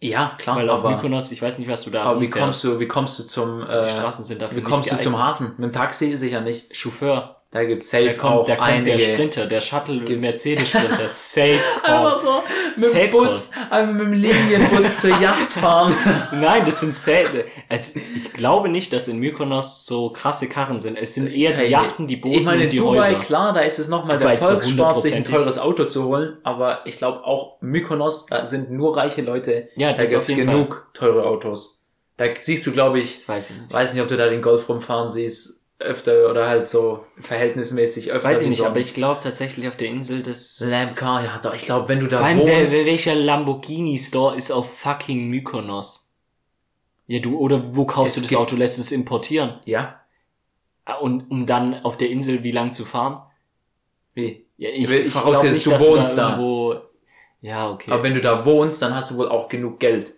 Ja, klar, weil auf aber, Mykonos, ich weiß nicht, was du da aber wie kommst du, wie kommst du zum, äh, Die Straßen sind dafür wie kommst du zum. Hafen? Mit dem Taxi sicher nicht. Chauffeur, Da gibt's safe Da kommt, auch da kommt einige. der Sprinter, der Shuttle Gibt's. Mercedes Sprinter. Safe Einfach Call. so mit Safe dem Bus, einfach mit dem Linienbus zur Yacht fahren. Nein, das sind safe. Also ich glaube nicht, dass in Mykonos so krasse Karren sind. Es sind eher die Yachten, die Boote Ich meine, und die Dubai, Häuser. klar, da ist es nochmal der Volkssport, sich ein 100%ig. teures Auto zu holen, aber ich glaube auch Mykonos, da sind nur reiche Leute, Ja, da das gibt's auf jeden genug teure Autos. Da siehst du, glaube ich, Das weiß ich nicht. weiß nicht, ob du da den Golf rumfahren siehst, öfter oder halt so verhältnismäßig öfter. Weiß ich nicht, so ein aber ich glaube tatsächlich auf der Insel das... Lamb Car, ja doch, ich glaube, wenn du da wer, wohnst, wer, welcher Lamborghini-Store ist auf fucking Mykonos? Ja, du, oder wo kaufst Es du das gibt- Auto, lässt es importieren? ja, Ah, Und um dann auf der Insel wie lang zu fahren? wie? Ja, ich, Will- ich vorausgesetzt, glaub du wohnst da. Irgendwo, ja, okay. Aber wenn du da wohnst, dann hast du wohl auch genug Geld.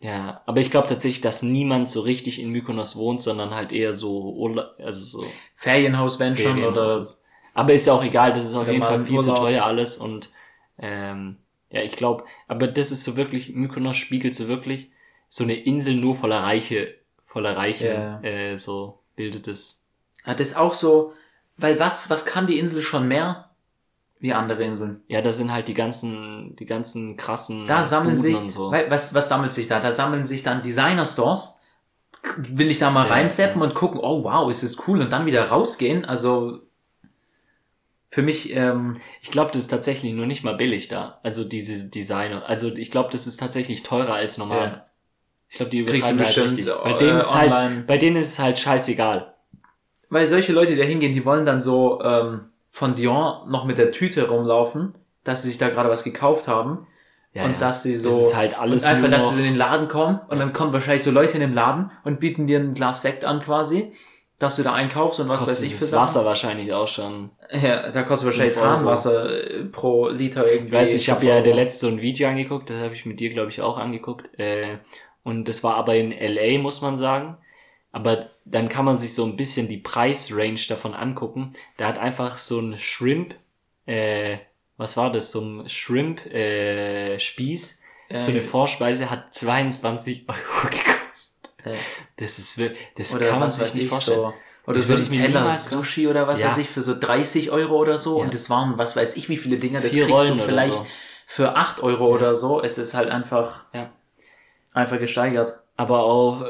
Ja, aber ich glaube tatsächlich, dass niemand so richtig in Mykonos wohnt, sondern halt eher so, Urla also so Ferienhaus, wenn schon, oder. Aber ist ja auch egal, das ist auf jeden Fall viel zu Urlaub. teuer alles und ähm, ja, ich glaube, aber das ist so wirklich, Mykonos spiegelt so wirklich so eine Insel nur voller Reiche, voller Reiche, Ja. äh, so bildet es. hat das auch so, weil was, was kann die Insel schon mehr wie andere Inseln? Ja, da sind halt die ganzen, die ganzen krassen Da sammeln Buden sich, und so. was, was sammelt sich da? Da sammeln sich dann Designer-Stores. Will ich da mal Ja, reinsteppen ja. und gucken, oh wow, ist es cool und dann wieder rausgehen? Also, für mich, ähm, Ich glaube, das ist tatsächlich nur nicht mal billig da. Also diese Designer. Also ich glaube, das ist tatsächlich teurer als normal. Ja. Ich glaube, die übertreiben halt richtig. Bei äh, denen ist halt, bei denen ist es halt scheißegal. weil solche Leute, die da hingehen, die wollen dann so ähm, von Dior noch mit der Tüte rumlaufen, dass sie sich da gerade was gekauft haben. Ja, und ja. dass sie so Das ist halt alles und einfach, dass sie so in den Laden kommen und dann kommen wahrscheinlich so Leute in den Laden und bieten dir ein Glas Sekt an quasi, dass du da einkaufst und was kostet weiß ich für das Sachen. Wasser wahrscheinlich auch schon. Ja, da kostet wahrscheinlich. Hahnwasser äh, pro Liter irgendwie. Ich weiß, ich habe ja der letzte so ein Video angeguckt, das habe ich mit dir, glaube ich, auch angeguckt. Äh, und das war aber in LA, muss man sagen. Aber dann kann man sich so ein bisschen die Preisrange davon angucken. Da hat einfach so ein Shrimp, äh, was war das, so ein Shrimp äh, Spieß, Äh, so eine Vorspeise hat 22 Euro gekostet. äh, Das ist das oder kann man sich nicht ich vorstellen. so. Oder so ein Teller Sushi oder was Ja. weiß ich für so 30 Euro oder so. Ja. Und das waren, was weiß ich, wie viele Dinger. Das Vier kriegst Rollen du vielleicht so. für 8 Euro Ja. oder so. Es ist halt einfach, Ja. einfach gesteigert. Aber auch,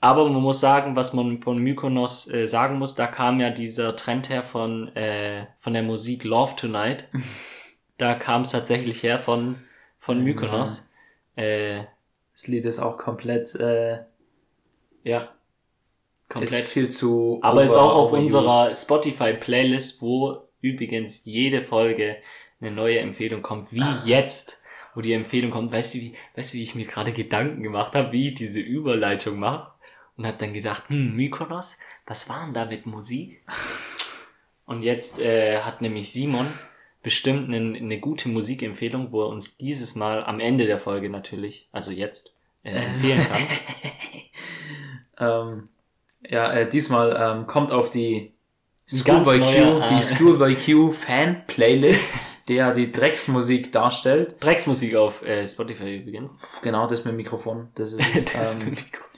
aber man muss sagen, was man von Mykonos äh, sagen muss, da kam ja dieser Trend her von, äh, von der Musik Love Tonight. da kam es tatsächlich her von, von Mykonos. Äh, Das Lied ist auch komplett, äh, ja. ist Komplett. viel zu. Aber ist over- auch auf unserer Spotify-Playlist, wo übrigens jede Folge eine neue Empfehlung kommt, wie Ah. jetzt, wo die Empfehlung kommt. Weißt du, wie, weißt du, wie ich mir gerade Gedanken gemacht habe, wie ich diese Überleitung mache? Und habe dann gedacht, hm, Mykonos, was war denn da mit Musik? Und jetzt äh, hat nämlich Simon bestimmt eine, eine gute Musikempfehlung, wo er uns dieses Mal am Ende der Folge natürlich, also jetzt, äh, empfehlen kann. ähm, ja, äh, diesmal ähm, kommt auf die Schoolboy Q, ah. die Schoolboy Q Fan Playlist, ja die Drecksmusik darstellt. Drecksmusik auf äh, Spotify übrigens. Genau, das mit dem Mikrofon. Das ist, Das ähm, Mikro.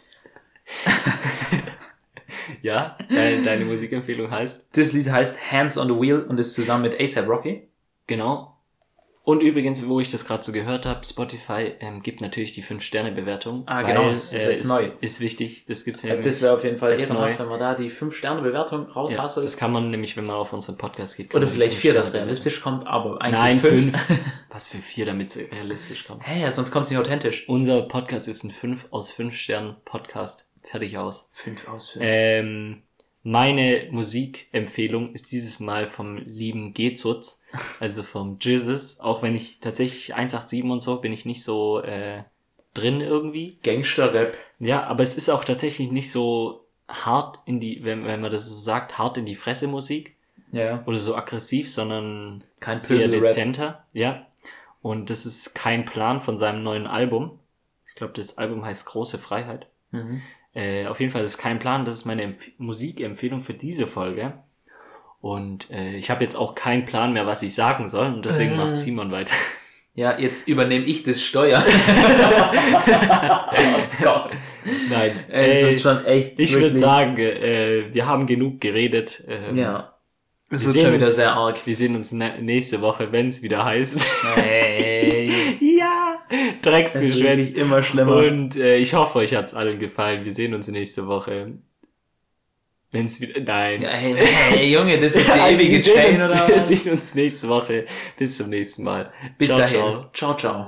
ja, deine, deine Musikempfehlung heißt? das Lied heißt Hands on the Wheel und ist zusammen mit ASAP Rocky. Genau. Und übrigens, wo ich das gerade so gehört habe, Spotify ähm, gibt natürlich die 5-Sterne-Bewertung. Ah, weil, genau, das ist jetzt ist, neu. Ist wichtig, das gibt's Ja, ja. das wäre auf jeden Fall Jetzt ehrenhaft, neu. wenn man da die 5-Sterne-Bewertung ja, raushasselt. das kann man nämlich, wenn man auf unseren Podcast geht. Oder vielleicht 4, das realistisch kommt, aber eigentlich Nein, 5. 5. Was für 4, damit es realistisch kommt. Hä, sonst kommt es nicht authentisch. Unser Podcast ist ein 5 aus 5 Sternen Podcast. Fertig aus. 5 aus 5. Ähm, meine Musikempfehlung ist dieses Mal vom lieben Gezutz, also vom Jesus, auch wenn ich tatsächlich 187 und so bin ich nicht so äh, drin irgendwie. Gangster-Rap. Ja, aber es ist auch tatsächlich nicht so hart in die, wenn, wenn man das so sagt, hart in die Fresse Musik Ja. oder so aggressiv, sondern Kein sehr dezenter, ja. Und das ist kein Plan von seinem neuen Album. Ich glaube, das Album heißt Große Freiheit. Mhm. Äh, auf jeden Fall ist es kein Plan, das ist meine Empf Musikempfehlung für diese Folge. Und äh, ich habe jetzt auch keinen Plan mehr, was ich sagen soll und deswegen Äh. macht Simon weiter. Ja, jetzt übernehme ich das Steuer. oh Gott. Nein, Ey, es wird schon echt. ich würde sagen, äh, wir haben genug geredet. ähm, Ja. Es Wir wird sehen schon wieder uns- sehr arg. Wir sehen uns ne nächste Woche, wenn es wieder heißt. Hey. Ja, Drecksgeschwätz. immer schlimmer. Und äh, ich hoffe, euch hat's allen gefallen. Wir sehen uns nächste Woche. Wenn's wieder. Nein. Ja, hey, hey, Junge, das ist die Also, ewige wir, Chain oder wir was? sehen uns nächste Woche. Bis zum nächsten Mal. Bis ciao, dahin. Ciao. ciao. ciao.